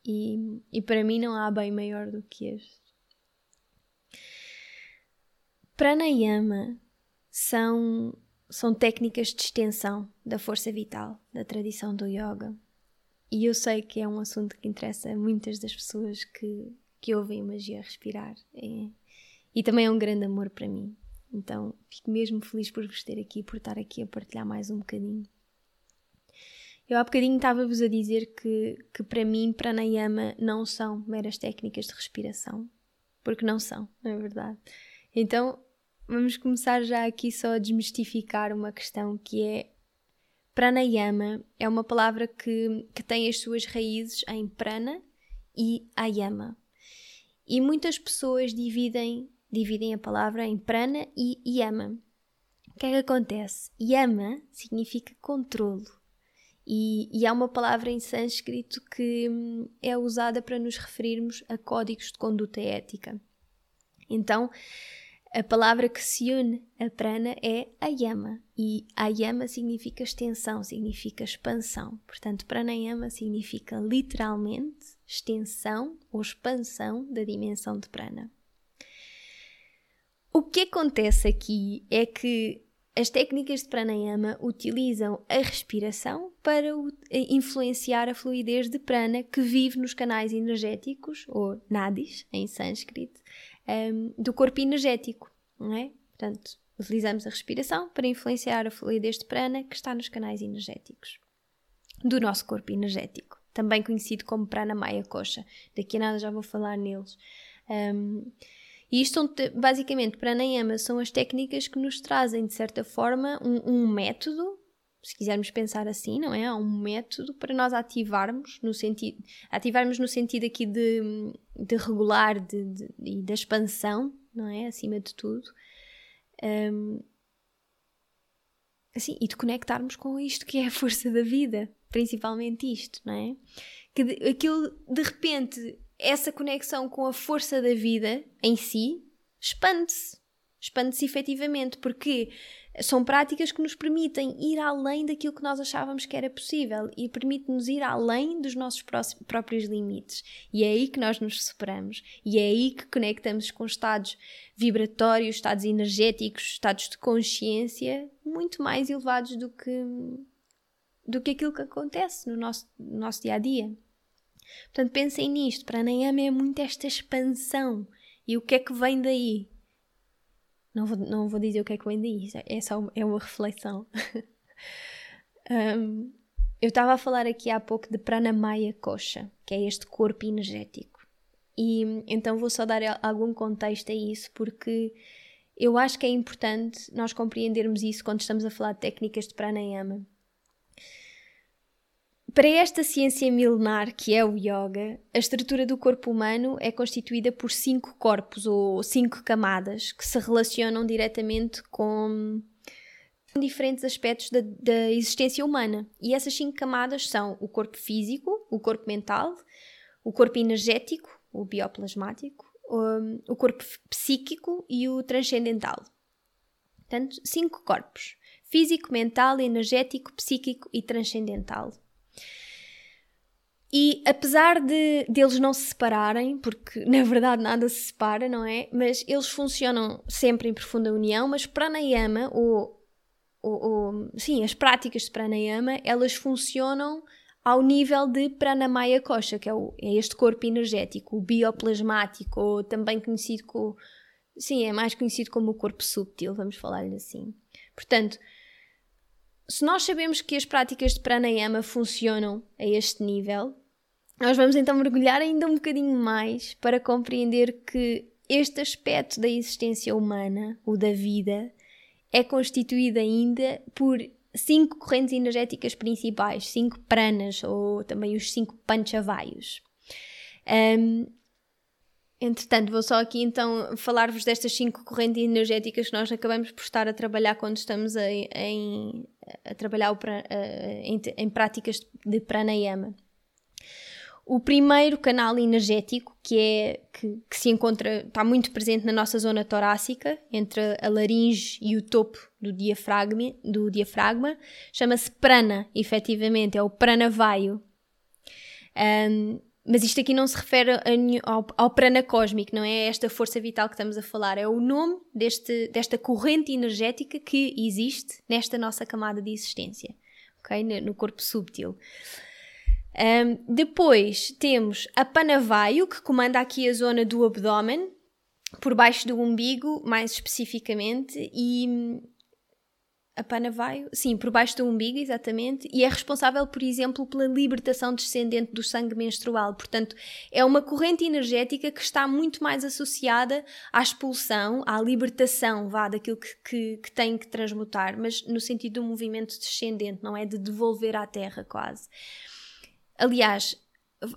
E, e para mim não há bem maior do que este. Pranayama são são técnicas de extensão da força vital da tradição do yoga. E eu sei que é um assunto que interessa a muitas das pessoas que, que ouvem magia respirar. É, e também é um grande amor para mim. Então fico mesmo feliz por vos ter aqui, por estar aqui a partilhar mais um bocadinho. Eu há bocadinho estava-vos a dizer que, que para mim pranayama não são meras técnicas de respiração, porque não são, não é verdade? Então vamos começar já aqui só a desmistificar uma questão que é pranayama é uma palavra que, que tem as suas raízes em prana e ayama. E muitas pessoas dividem, dividem a palavra em prana e yama. O que é que acontece? Yama significa controlo. E, e há uma palavra em sânscrito que hum, é usada para nos referirmos a códigos de conduta ética. Então, a palavra que se une a prana é ayama e ayama significa extensão, significa expansão. Portanto, pranayama significa literalmente extensão ou expansão da dimensão de prana. O que acontece aqui é que as técnicas de pranayama utilizam a respiração para influenciar a fluidez de prana que vive nos canais energéticos, ou nadis em sânscrito, um, do corpo energético, não é? Portanto, utilizamos a respiração para influenciar a fluidez de prana que está nos canais energéticos do nosso corpo energético, também conhecido como prana maya kosha. Daqui a nada já vou falar neles. Um, e isto são, basicamente, pranayama são as técnicas que nos trazem, de certa forma, um, um método se quisermos pensar assim, não é? Um método para nós ativarmos no sentido, ativarmos no sentido aqui de, de regular de, de, da expansão, não é? Acima de tudo. Um, assim, e de conectarmos com isto que é a força da vida, principalmente isto, não é? Que de, aquilo, de repente, essa conexão com a força da vida em si expande-se. Expande-se efetivamente, porque são práticas que nos permitem ir além daquilo que nós achávamos que era possível e permite-nos ir além dos nossos próprios limites. E é aí que nós nos superamos. E é aí que conectamos com estados vibratórios, estados energéticos, estados de consciência muito mais elevados do que, do que aquilo que acontece no nosso, no nosso dia a dia. Portanto, pensem nisto. Para a Nayama é muito esta expansão. E o que é que vem daí? Não vou, não vou dizer o que é que vem daí, é só é uma reflexão. um, eu estava a falar aqui há pouco de Pranamaya Kosha, que é este corpo energético. E então vou só dar algum contexto a isso, porque eu acho que é importante nós compreendermos isso quando estamos a falar de técnicas de pranayama. Para esta ciência milenar que é o yoga, a estrutura do corpo humano é constituída por cinco corpos ou cinco camadas que se relacionam diretamente com diferentes aspectos da, da existência humana. E essas cinco camadas são o corpo físico, o corpo mental, o corpo energético, o bioplasmático, o corpo psíquico e o transcendental. Portanto, cinco corpos: físico, mental, energético, psíquico e transcendental. E apesar de, de eles não se separarem, porque na verdade nada se separa, não é? Mas eles funcionam sempre em profunda união, mas pranayama, ou, ou, ou sim, as práticas de pranayama, elas funcionam ao nível de pranamaya kosha, que é, o, é este corpo energético, o bioplasmático, ou também conhecido como, sim, é mais conhecido como o corpo subtil, vamos falar-lhe assim. Portanto, se nós sabemos que as práticas de pranayama funcionam a este nível, nós vamos então mergulhar ainda um bocadinho mais para compreender que este aspecto da existência humana, o da vida, é constituído ainda por cinco correntes energéticas principais, cinco pranas, ou também os cinco panchavayus. Um, entretanto, vou só aqui então falar-vos destas cinco correntes energéticas que nós acabamos por estar a trabalhar quando estamos a, a trabalhar o, em, em práticas de pranayama. O primeiro canal energético, que é que, que, se encontra, está muito presente na nossa zona torácica, entre a laringe e o topo do diafragma, do diafragma chama-se prana, efetivamente, é o pranavaio. Um, mas isto aqui não se refere ao, ao, prana cósmico, não é esta força vital que estamos a falar, é o nome deste, desta corrente energética que existe nesta nossa camada de existência, ok? No corpo subtil. Um, depois temos a Panavaio, que comanda aqui a zona do abdômen, por baixo do umbigo, mais especificamente, e hum, a Panavaio, sim, por baixo do umbigo, exatamente, e é responsável, por exemplo, pela libertação descendente do sangue menstrual. Portanto, é uma corrente energética que está muito mais associada à expulsão, à libertação, vá, daquilo que, que, que tem que transmutar, mas no sentido do movimento descendente, não é? De devolver à terra, quase. Aliás,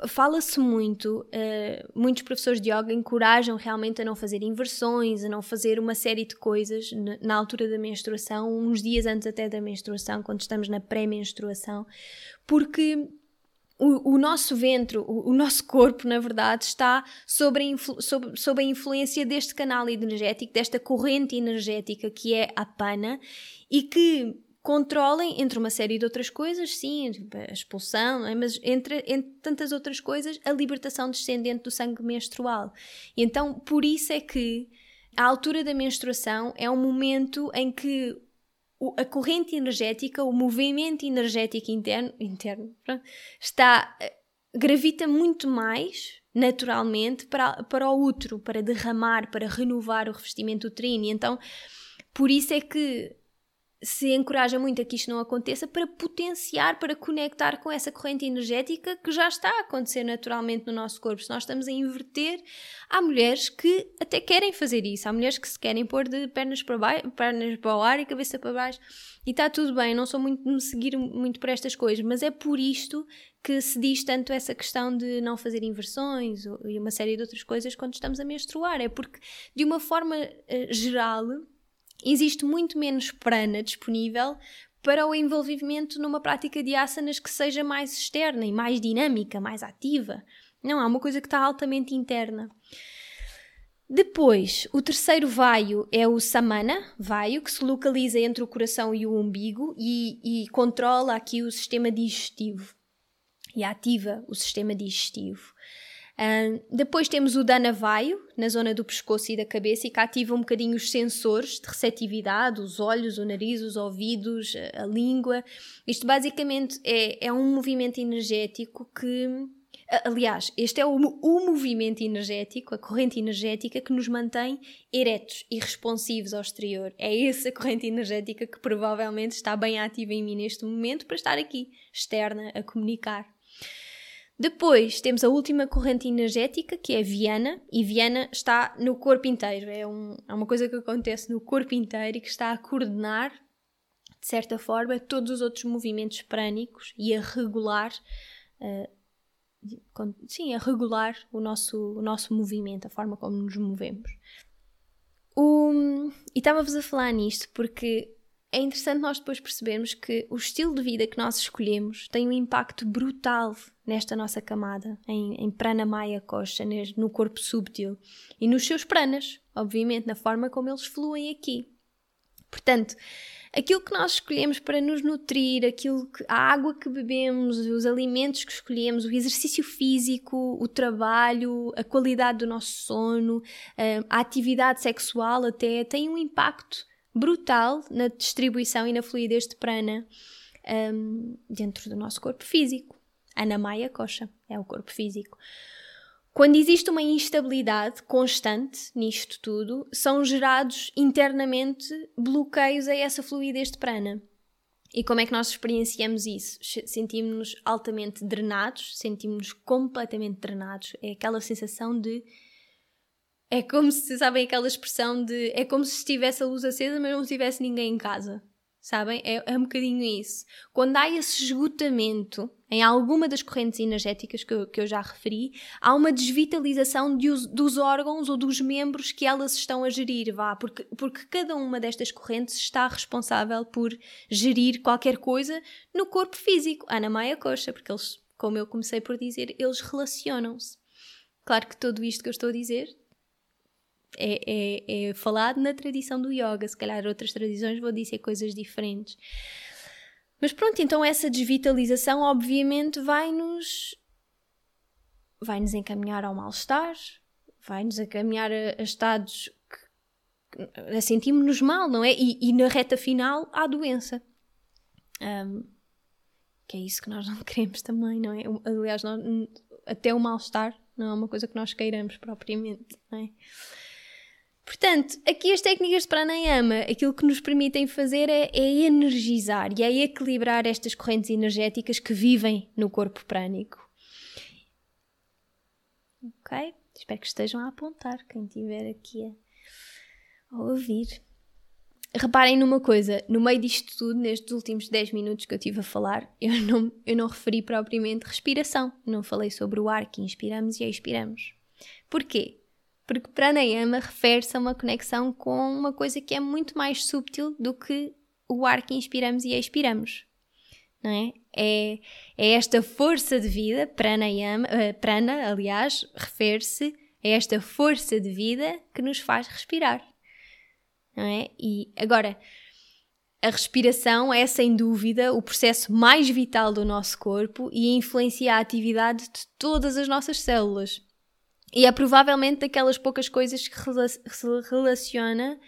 fala-se muito, uh, muitos professores de yoga encorajam realmente a não fazer inversões, a não fazer uma série de coisas na, altura da menstruação, uns dias antes até da menstruação, quando estamos na pré-menstruação, porque o, o, nosso ventre, o, o, nosso corpo, na verdade, está sob a, sob, sob a influência deste canal energético, desta corrente energética que é a pana, e que controlem, entre uma série de outras coisas, sim, a expulsão, é? mas entre, entre tantas outras coisas, a libertação descendente do sangue menstrual. E então, por isso é que a altura da menstruação é um momento em que a corrente energética, o movimento energético interno, interno está eh, gravita muito mais naturalmente para, para o útero, para derramar, para renovar o revestimento uterino. E então, por isso é que se encoraja muito a que isto não aconteça para potenciar, para conectar com essa corrente energética que já está a acontecer naturalmente no nosso corpo. Se nós estamos a inverter, há mulheres que até querem fazer isso, há mulheres que se querem pôr de pernas para, baixo, pernas para o ar e cabeça para baixo. E está tudo bem, não sou muito me seguir muito por estas coisas, mas é por isto que se diz tanto essa questão de não fazer inversões e uma série de outras coisas quando estamos a menstruar, é porque de uma forma uh, geral existe muito menos prana disponível para o envolvimento numa prática de asanas que seja mais externa e mais dinâmica, mais ativa. Não, é uma coisa que está altamente interna. Depois, o terceiro vaio é o samana, vaio, que se localiza entre o coração e o umbigo e, e controla aqui o sistema digestivo e ativa o sistema digestivo. Uh, depois temos o Danavaio, na zona do pescoço e da cabeça, e que ativa um bocadinho os sensores de receptividade, os olhos, o nariz, os ouvidos, a, a língua. Isto basicamente é, é um movimento energético que. Aliás, este é o, o movimento energético, a corrente energética que nos mantém eretos e responsivos ao exterior. É essa corrente energética que provavelmente está bem ativa em mim neste momento para estar aqui, externa, a comunicar. Depois temos a última corrente energética, que é Viana, e Viana está no corpo inteiro. É, um, é uma coisa que acontece no corpo inteiro e que está a coordenar, de certa forma, todos os outros movimentos prânicos e a regular. Uh, sim, a regular o nosso, o nosso movimento, a forma como nos movemos. E estava-vos a falar nisto porque é interessante nós depois percebermos que o estilo de vida que nós escolhemos tem um impacto brutal nesta nossa camada, em, em pranamaya kosha, no corpo súbtil e nos seus pranas, obviamente, na forma como eles fluem aqui. Portanto, aquilo que nós escolhemos para nos nutrir, aquilo que, a água que bebemos, os alimentos que escolhemos, o exercício físico, o trabalho, a qualidade do nosso sono, eh, a atividade sexual até, tem um impacto brutal na distribuição e na fluidez de prana um, dentro do nosso corpo físico. Anamaya Kosha é o corpo físico. Quando existe uma instabilidade constante nisto tudo, são gerados internamente bloqueios a essa fluidez de prana. E como é que nós experienciamos isso? Sentimos-nos altamente drenados, sentimos-nos completamente drenados. É aquela sensação de. É como se, sabem, aquela expressão de. É como se estivesse a luz acesa, mas não tivesse ninguém em casa. Sabem? É, é um bocadinho isso. Quando há esse esgotamento em alguma das correntes energéticas que eu, que eu já referi, há uma desvitalização de, dos órgãos ou dos membros que elas estão a gerir, vá, porque, porque cada uma destas correntes está responsável por gerir qualquer coisa no corpo físico. Ana Maia Coxa, porque eles, como eu comecei por dizer, eles relacionam-se. Claro que tudo isto que eu estou a dizer é, é, é falado na tradição do yoga, se calhar outras tradições vão dizer coisas diferentes. Mas pronto, então essa desvitalização obviamente vai-nos vai-nos encaminhar ao mal-estar, vai-nos encaminhar a, a estados que, sentimos-nos mal, não é? E, e, na reta final há doença. Um, que é isso que nós não queremos também, não é? Aliás, nós, até o mal-estar não é uma coisa que nós queiramos propriamente, não é? Portanto, aqui as técnicas de pranayama, aquilo que nos permitem fazer é, é, energizar e é equilibrar estas correntes energéticas que vivem no corpo prânico. Ok? Espero que estejam a apontar, quem estiver aqui a, ouvir. Reparem numa coisa, no meio disto tudo, nestes últimos 10 minutos que eu estive a falar, eu não, eu não referi propriamente respiração, não falei sobre o ar que inspiramos e expiramos. Porquê? Porque pranayama refere-se a uma conexão com uma coisa que é muito mais subtil do que o ar que inspiramos e expiramos. Não é? É, é esta força de vida, pranayama, uh, prana, aliás, refere-se a esta força de vida que nos faz respirar. Não é? E agora, a respiração é sem dúvida o processo mais vital do nosso corpo e influencia a atividade de todas as nossas células. E é provavelmente daquelas poucas coisas que se relaciona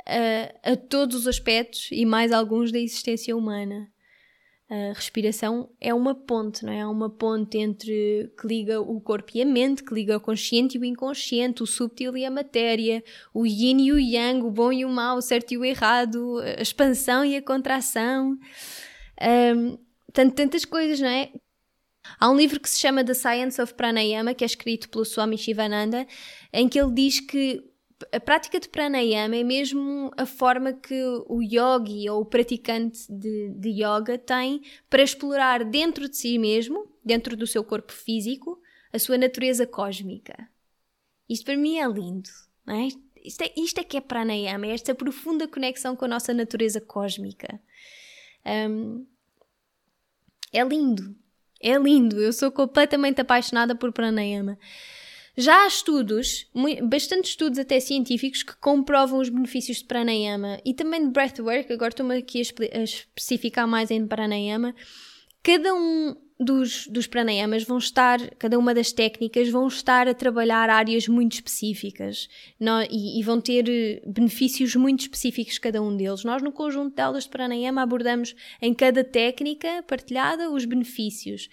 uh, a todos os aspectos e mais alguns da existência humana. A respiração é uma ponte, não é? É uma ponte entre que liga o corpo e a mente, que liga o consciente e o inconsciente, o subtil e a matéria, o yin e o yang, o bom e o mau, o certo e o errado, a expansão e a contração. Um, tanto, tantas coisas, não é? Há um livro que se chama The Science of Pranayama, que é escrito pelo Swami Shivananda, em que ele diz que a prática de pranayama é mesmo a forma que o yogi ou o praticante de, de yoga tem para explorar dentro de si mesmo, dentro do seu corpo físico, a sua natureza cósmica. Isto para mim é lindo, não é? Isto, é, isto é que é pranayama, é esta profunda conexão com a nossa natureza cósmica. Um, é lindo, é lindo, eu sou completamente apaixonada por pranayama. Já há estudos, bastante estudos até científicos, que comprovam os benefícios de pranayama e também de breathwork. Agora estou-me aqui a, especificar mais em pranayama. Cada um dos, dos pranayamas vão estar, cada uma das técnicas vão estar a trabalhar áreas muito específicas no, e, e, vão ter eh, benefícios muito específicos cada um deles. Nós, no conjunto de aulas de pranayama, abordamos em cada técnica partilhada os benefícios.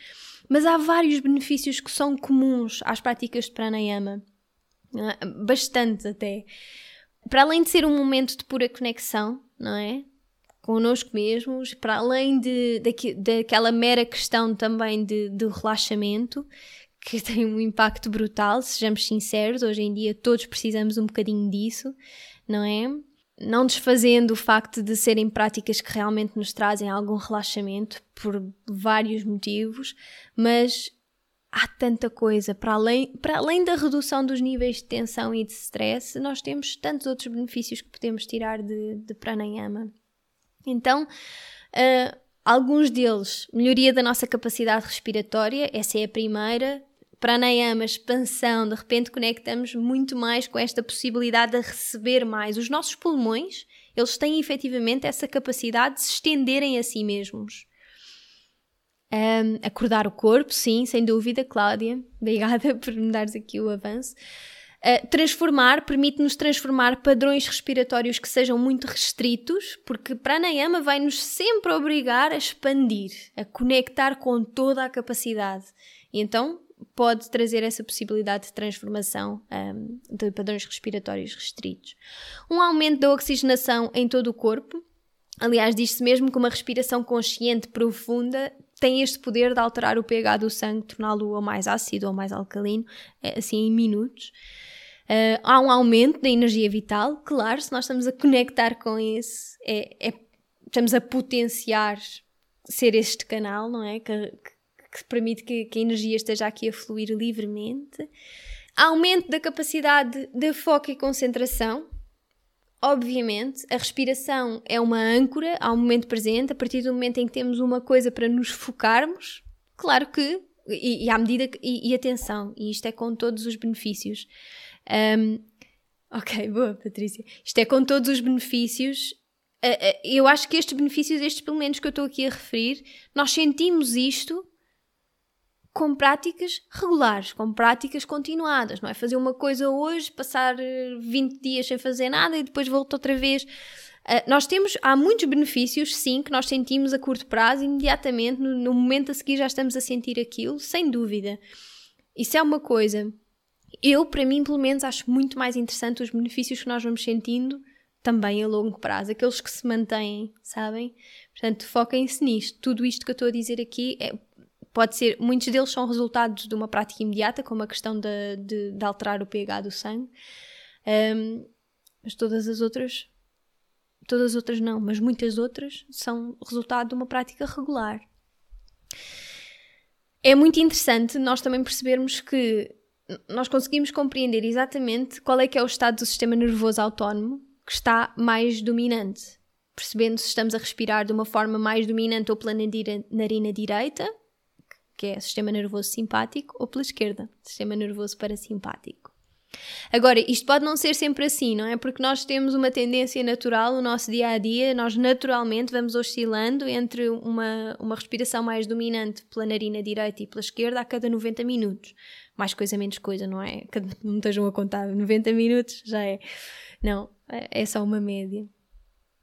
Mas há vários benefícios que são comuns às práticas de pranayama. Ah, bastante até. Para além de ser um momento de pura conexão, não é? Connosco mesmos, para além de, daquela mera questão também de, de relaxamento, que tem um impacto brutal, sejamos sinceros, hoje em dia todos precisamos um bocadinho disso, não é? Não desfazendo o facto de serem práticas que realmente nos trazem algum relaxamento por vários motivos, mas há tanta coisa para além, para além da redução dos níveis de tensão e de stress, nós temos tantos outros benefícios que podemos tirar de, de pranayama. Então, uh, alguns deles, melhoria da nossa capacidade respiratória, essa é a primeira. Pranayama, expansão, de repente conectamos muito mais com esta possibilidade de receber mais. Os nossos pulmões, eles têm efetivamente essa capacidade de se estenderem a si mesmos. Um, acordar o corpo, sim, sem dúvida, Cláudia. Obrigada por me dares aqui o avanço. Uh, transformar permite-nos transformar padrões respiratórios que sejam muito restritos, porque pranayama vai nos sempre obrigar a expandir, a conectar com toda a capacidade. E então pode trazer essa possibilidade de transformação um, de padrões respiratórios restritos. Um aumento da oxigenação em todo o corpo, Aliás, diz-se mesmo que uma respiração consciente profunda tem este poder de alterar o pH do sangue, torná-lo ou mais ácido ou mais alcalino, eh, assim em minutos. Uh, há um aumento da energia vital, claro, se nós estamos a conectar com isso, é, é, estamos a potenciar ser este canal, não é? Que, que, que permite que, que, a energia esteja aqui a fluir livremente. Aumento da capacidade de foco e concentração. Obviamente, a respiração é uma âncora ao momento presente, a partir do momento em que temos uma coisa para nos focarmos, claro que, e, e à medida que, e, e atenção, e isto é com todos os benefícios. Um, ok, boa, Patrícia. Isto é com todos os benefícios. Uh, uh, eu acho que estes benefícios, estes pelo menos que eu estou aqui a referir, nós sentimos isto com práticas regulares, com práticas continuadas, não é? Fazer uma coisa hoje, passar 20 eh, dias sem fazer nada e depois voltar outra vez. Uh, nós temos, há muitos benefícios, sim, que nós sentimos a curto prazo, imediatamente, no, no momento a seguir já estamos a sentir aquilo, sem dúvida. Isso é uma coisa. Eu, para mim, pelo menos, acho muito mais interessante os benefícios que nós vamos sentindo também a longo prazo, aqueles que se mantêm, sabem? Portanto, foquem-se nisto. Tudo isto que eu estou a dizer aqui é, pode ser, muitos deles são resultados de uma prática imediata, como a questão de, de, de alterar o pH do sangue, um, mas todas as outras, todas as outras não, mas muitas outras são resultado de uma prática regular. É muito interessante nós também percebermos que nós conseguimos compreender exatamente qual é que é o estado do sistema nervoso autónomo que está mais dominante, percebendo se estamos a respirar de uma forma mais dominante ou pela narina direita, que é sistema nervoso simpático, ou pela esquerda, sistema nervoso parasimpático. Agora, isto pode não ser sempre assim, não é? Porque nós temos uma tendência natural no nosso dia a dia, nós naturalmente vamos oscilando entre uma, uma respiração mais dominante pela narina direita e pela esquerda a cada 90 minutos. Mais coisa, menos coisa, não é? Não estejam a contar 90 minutos, já é. Não, é, é só uma média.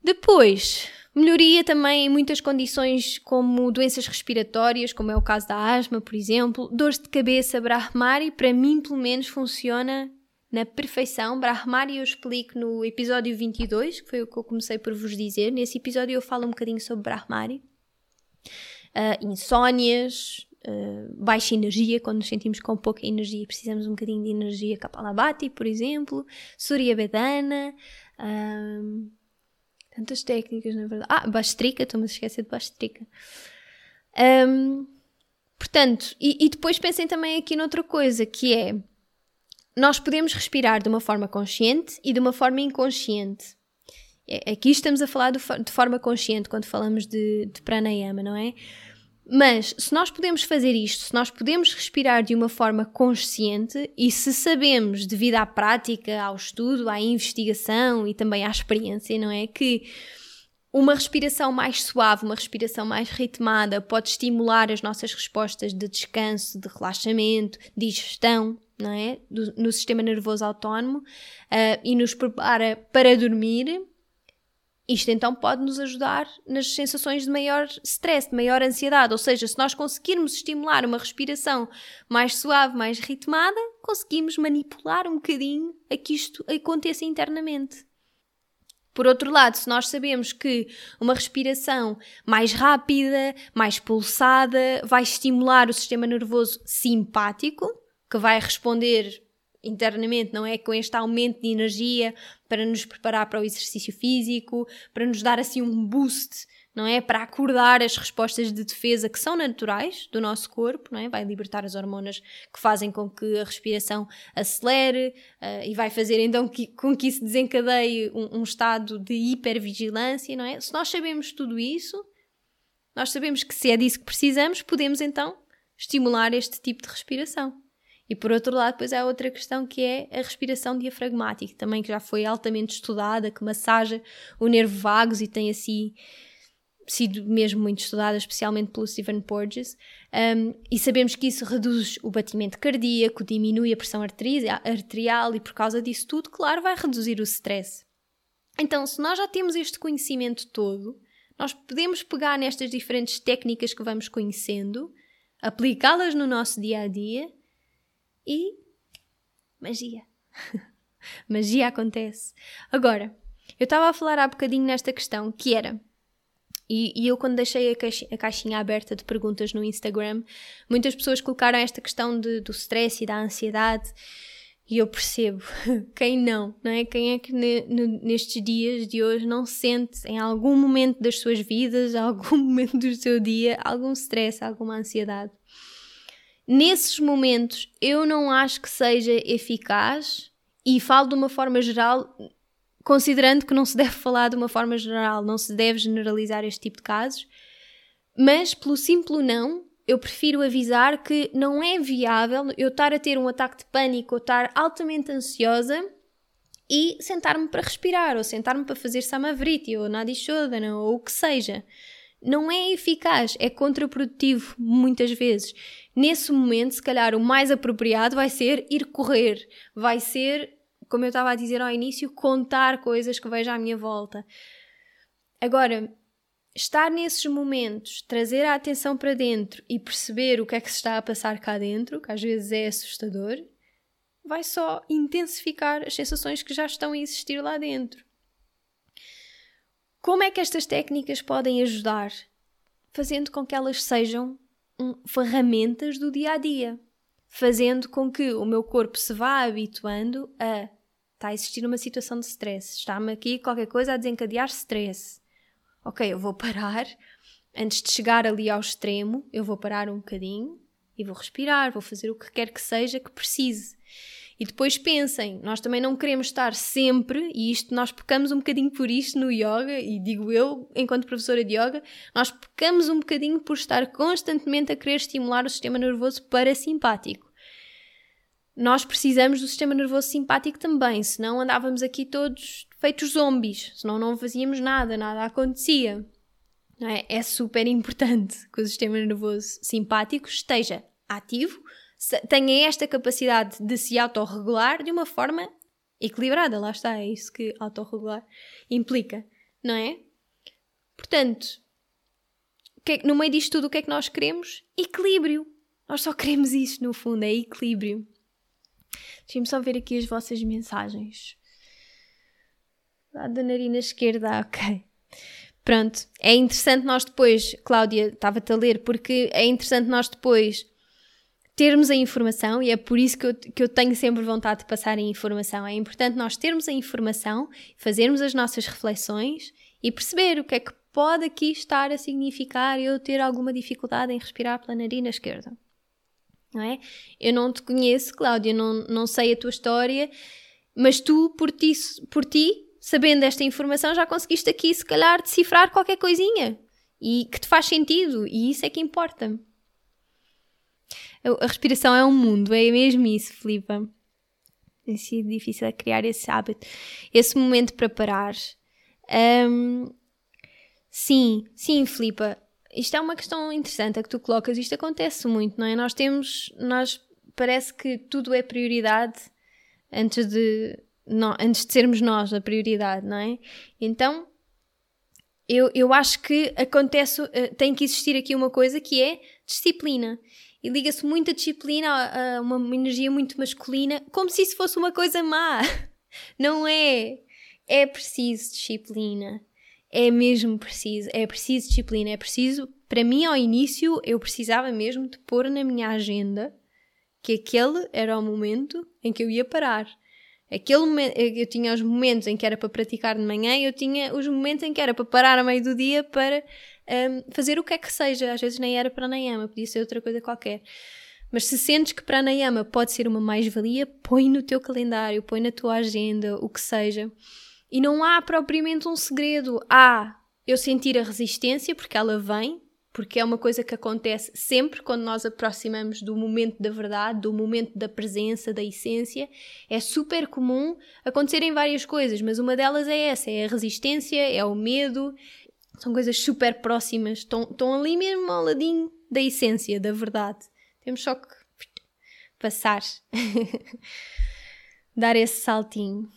Depois, melhoria também em muitas condições como doenças respiratórias, como é o caso da asma, por exemplo. Dores de cabeça, Brahmari, para mim pelo menos funciona na perfeição. Brahmari eu explico no episódio 22, que foi o que eu comecei por vos dizer. Nesse episódio eu falo um bocadinho sobre Brahmari. Uh, insónias, uh, baixa energia, quando nos sentimos com pouca energia precisamos um bocadinho de energia Kapalabhati, por exemplo. Surya Vedana. Um, ah, Tantas técnicas, na verdade. Ah, Bastrica, estou-me a esquecer de Bastrica. Um, portanto, e, e depois pensem também aqui noutra coisa, que é nós podemos respirar de uma forma consciente e de uma forma inconsciente. É, aqui estamos a falar de forma consciente quando falamos de, de pranayama, não é? Mas se nós podemos fazer isto, se nós podemos respirar de uma forma consciente e se sabemos, devido à prática, ao estudo, à investigação e também à experiência, não é? Que uma respiração mais suave, uma respiração mais ritmada pode estimular as nossas respostas de descanso, de relaxamento, digestão, não é? Do, no sistema nervoso autónomo uh, e nos prepara para dormir isto então pode nos ajudar nas sensações de maior stress, de maior ansiedade. Ou seja, se nós conseguirmos estimular uma respiração mais suave, mais ritmada, conseguimos manipular um bocadinho a que isto aconteça internamente. Por outro lado, se nós sabemos que uma respiração mais rápida, mais pulsada, vai estimular o sistema nervoso simpático, que vai responder internamente, não é? Com este aumento de energia para nos preparar para o exercício físico, para nos dar assim um boost, não é? Para acordar as respostas de defesa que são naturais do nosso corpo, não é? Vai libertar as hormonas que fazem com que a respiração acelere uh, e vai fazer então que, com que isso desencadeie um, um estado de hipervigilância, não é? Se nós sabemos tudo isso, nós sabemos que se é disso que precisamos, podemos então estimular este tipo de respiração. E por outro lado, depois há outra questão que é a respiração diafragmática, também que já foi altamente estudada, que massaja o nervo vagus e tem assim sido mesmo muito estudada, especialmente pelo Stephen Porges, um, e sabemos que isso reduz o batimento cardíaco, diminui a pressão arterial e por causa disso tudo, claro, vai reduzir o stress. Então, se nós já temos este conhecimento todo, nós podemos pegar nestas diferentes técnicas que vamos conhecendo, aplicá-las no nosso dia a dia e magia. magia acontece. Agora, eu estava a falar há bocadinho nesta questão que era E, e, eu, quando deixei a, caixinha, a caixinha aberta de perguntas no Instagram, muitas pessoas colocaram esta questão de, do stress e da ansiedade. E eu percebo, quem não, não é? Quem é que ne, nestes dias de hoje não sente em algum momento das suas vidas, algum momento do seu dia, algum stress, alguma ansiedade? Nesses momentos, eu não acho que seja eficaz, e falo de uma forma geral, considerando que não se deve falar de uma forma geral, não se deve generalizar este tipo de casos, mas pelo simples não, eu prefiro avisar que não é viável eu estar a ter um ataque de pânico ou estar altamente ansiosa e sentar-me para respirar ou sentar-me para fazer samavriti ou nadishodana ou o que seja. Não é eficaz, é contraprodutivo muitas vezes. Nesse momento, se calhar o mais apropriado vai ser ir correr, vai ser como eu estava a dizer ao início, contar coisas que vejo à minha volta. Agora, estar nesses momentos, trazer a atenção para dentro e perceber o que é que se está a passar cá dentro, que às vezes é assustador, vai só intensificar as sensações que já estão a existir lá dentro. Como é que estas técnicas podem ajudar? Fazendo com que elas sejam um, ferramentas do dia a dia, fazendo com que o meu corpo se vá habituando a Está a existir uma situação de stress. Está-me aqui qualquer coisa a desencadear stress. Ok, eu vou parar. Antes de chegar ali ao extremo, eu vou parar um bocadinho e vou respirar, vou fazer o que quer que seja que precise. E depois pensem, nós também não queremos estar sempre, e isto nós pecamos um bocadinho por isto no yoga, e digo eu, enquanto professora de yoga, nós pecamos um bocadinho por estar constantemente a querer estimular o sistema nervoso parasimpático nós precisamos do sistema nervoso simpático também, senão andávamos aqui todos feitos zombies, senão não fazíamos nada, nada acontecia. É? é? super importante que o sistema nervoso simpático esteja ativo, tenha esta capacidade de se autorregular de uma forma equilibrada. Lá está, é isso que autorregular implica, não é? Portanto, no meio disto tudo, o que é que nós queremos? Equilíbrio. Nós só queremos isso, no fundo, é equilíbrio. Deixem-me só ver aqui as vossas mensagens. Ah, da narina esquerda, ok. Pronto, é interessante nós depois, Cláudia, estava-te a ler, porque é interessante nós depois termos a informação e é por isso que eu, que eu tenho sempre vontade de passar a informação. É importante nós termos a informação, fazermos as nossas reflexões e perceber o que é que pode aqui estar a significar eu ter alguma dificuldade em respirar pela narina esquerda não é? Eu não te conheço, Cláudia, não, não sei a tua história, mas tu, por ti, por ti, sabendo esta informação, já conseguiste aqui, se calhar, decifrar qualquer coisinha e que te faz sentido, e isso é que importa. A respiração é um mundo, é mesmo isso, Filipa. Tem sido difícil criar esse hábito, esse momento para parar. Um, sim, sim, Filipa, isto é uma questão interessante a que tu colocas, isto acontece muito, não é? Nós temos, nós parece que tudo é prioridade antes de, não, antes de sermos nós a prioridade, não é? Então, eu, eu acho que acontece, uh, tem que existir aqui uma coisa que é disciplina. E liga-se muito a disciplina a, a uma energia muito masculina, como se isso fosse uma coisa má. Não é. É preciso disciplina é mesmo preciso, é preciso disciplina, é preciso, para mim ao início eu precisava mesmo de pôr na minha agenda que aquele era o momento em que eu ia parar. Aquele momento, eu tinha os momentos em que era para praticar de manhã e eu tinha os momentos em que era para parar a meio do dia para um, fazer o que é que seja. Às vezes nem era pranayama, podia ser outra coisa qualquer. Mas se sentes que pranayama pode ser uma mais-valia, põe no teu calendário, põe na tua agenda, o que seja. E não há propriamente um segredo. Há eu sentir a resistência, porque ela vem, porque é uma coisa que acontece sempre quando nós aproximamos do momento da verdade, do momento da presença, da essência. É super comum acontecerem várias coisas, mas uma delas é essa: é a resistência, é o medo. São coisas super próximas, estão, estão ali mesmo ao ladinho da essência, da verdade. Temos só que passar, dar esse saltinho.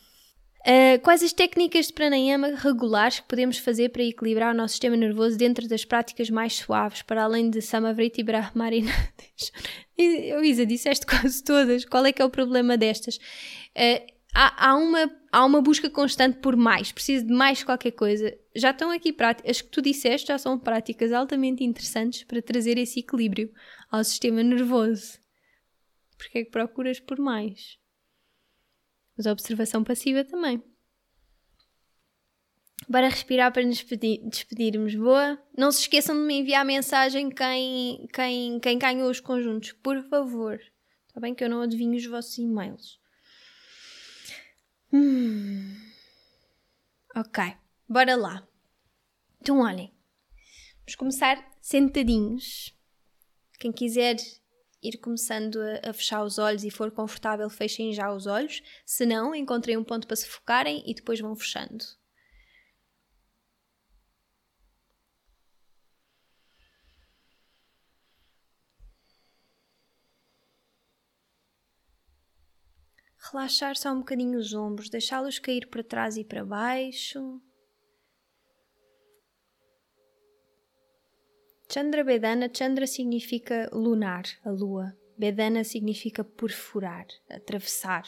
Uh, quais as técnicas de pranayama regulares que podemos fazer para equilibrar o nosso sistema nervoso dentro das práticas mais suaves, para além de Samavriti e Brahmari? Isa, disseste quase todas. Qual é que é o problema destas? Uh, há, há, uma, há uma busca constante por mais, preciso de mais qualquer coisa. Já estão aqui práticas, as que tu disseste já são práticas altamente interessantes para trazer esse equilíbrio ao sistema nervoso. Porque é que procuras por mais? Mas a observação passiva também. Bora respirar para nos despedirmos. Boa? Não se esqueçam de me enviar mensagem quem, quem, quem ganhou os conjuntos, por favor. Está bem que eu não adivinho os vossos e-mails. Hum. Ok, bora lá. Então, olhem, vamos começar sentadinhos. Quem quiser ir começando a, a, fechar os olhos e for confortável, fechem já os olhos. Se não, encontrem um ponto para se focarem e depois vão fechando. Relaxar só um bocadinho os ombros, deixá-los cair para trás e para baixo. Chandra Vedana, Chandra significa lunar, a lua. Vedana significa perfurar, atravessar.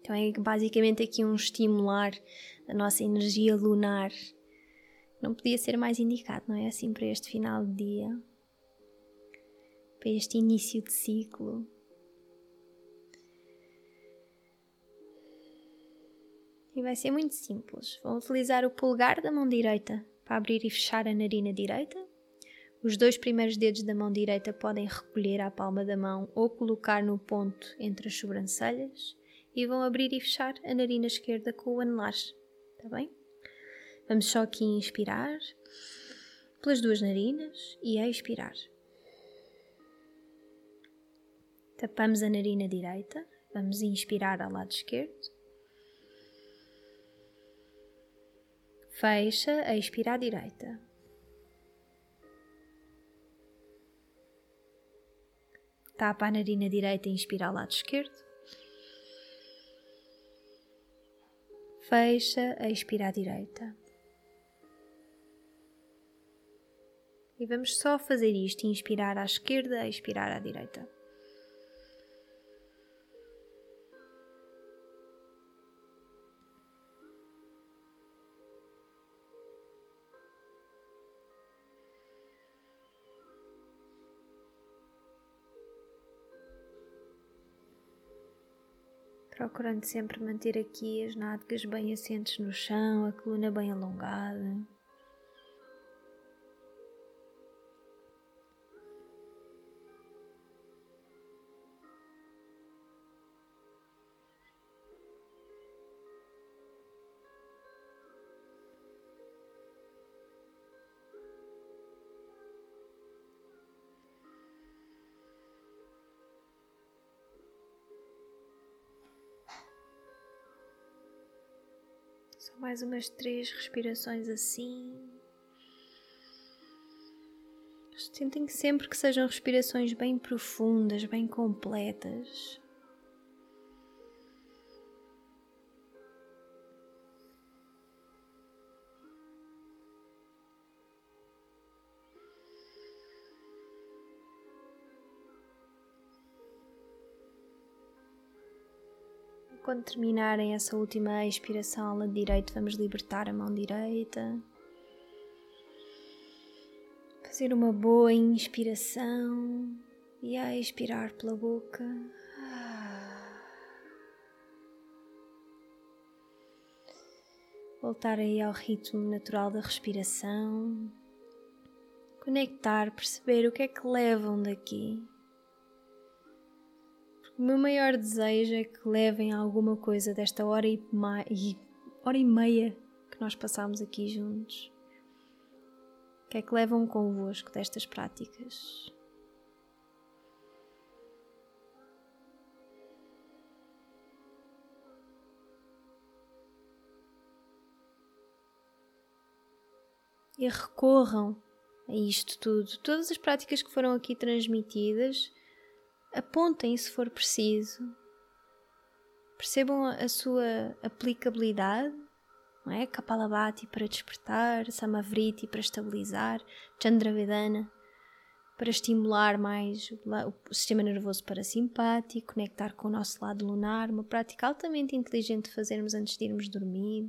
Então é basicamente aqui um estimular da nossa energia lunar. Não podia ser mais indicado, não é? Assim para este final de dia, para este início de ciclo. E vai ser muito simples. Vão utilizar o polegar da mão direita para abrir e fechar a narina direita. Os dois primeiros dedos da mão direita podem recolher à palma da mão ou colocar no ponto entre as sobrancelhas e vão abrir e fechar a narina esquerda com o anelar. Está bem? Vamos só aqui inspirar pelas duas narinas e expirar. Tapamos a narina direita, vamos inspirar ao lado esquerdo Fecha a à direita. Tapa a narina direita e inspira ao lado esquerdo. Fecha a à direita. E vamos só fazer isto: inspirar à esquerda, expirar à direita. Procurando sempre manter aqui as nádegas bem assentes no chão, a coluna bem alongada. Mais umas três respirações assim. Tentem sempre que sejam respirações bem profundas, bem completas. Quando terminarem essa última expiração ao lado direito, vamos libertar a mão direita. Fazer uma boa inspiração e a expirar pela boca. Voltar aí ao ritmo natural da respiração. Conectar, perceber o que é que levam daqui. O meu maior desejo é que levem alguma coisa desta hora e, e, hora e meia que nós passamos aqui juntos. O que é que levam convosco destas práticas? E recorram a isto tudo. Todas as práticas que foram aqui transmitidas apontem se for preciso, percebam a sua aplicabilidade, não é? Kapalabhati para despertar, Samavriti para estabilizar, Chandravedana para estimular mais o sistema nervoso parasimpático, conectar com o nosso lado lunar, uma prática altamente inteligente de fazermos antes de irmos dormir.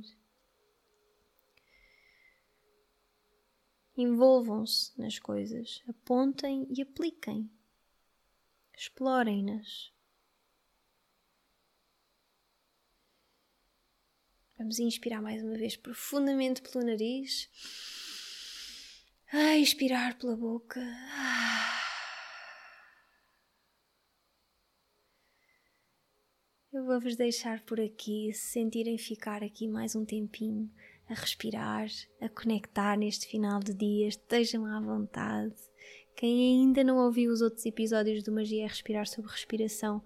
Envolvam-se nas coisas, apontem e apliquem. Explorem-nas. Vamos inspirar mais uma vez profundamente pelo nariz. Ah, expirar pela boca. Eu vou-vos deixar por aqui, se sentirem ficar aqui mais um tempinho a respirar, a conectar neste final de dia, estejam à vontade. Quem ainda não ouviu os outros episódios do Magia é Respirar sobre Respiração,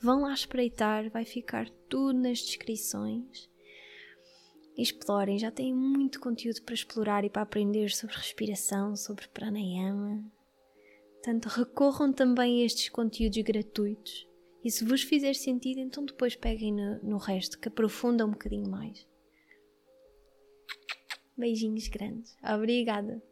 vão lá espreitar, vai ficar tudo nas descrições explorem, já têm muito conteúdo para explorar e para aprender sobre respiração, sobre pranayama. Portanto, recorram também a estes conteúdos gratuitos e se vos fizer sentido, então depois peguem no, no resto, que aprofunda um bocadinho mais. Beijinhos grandes. Obrigada.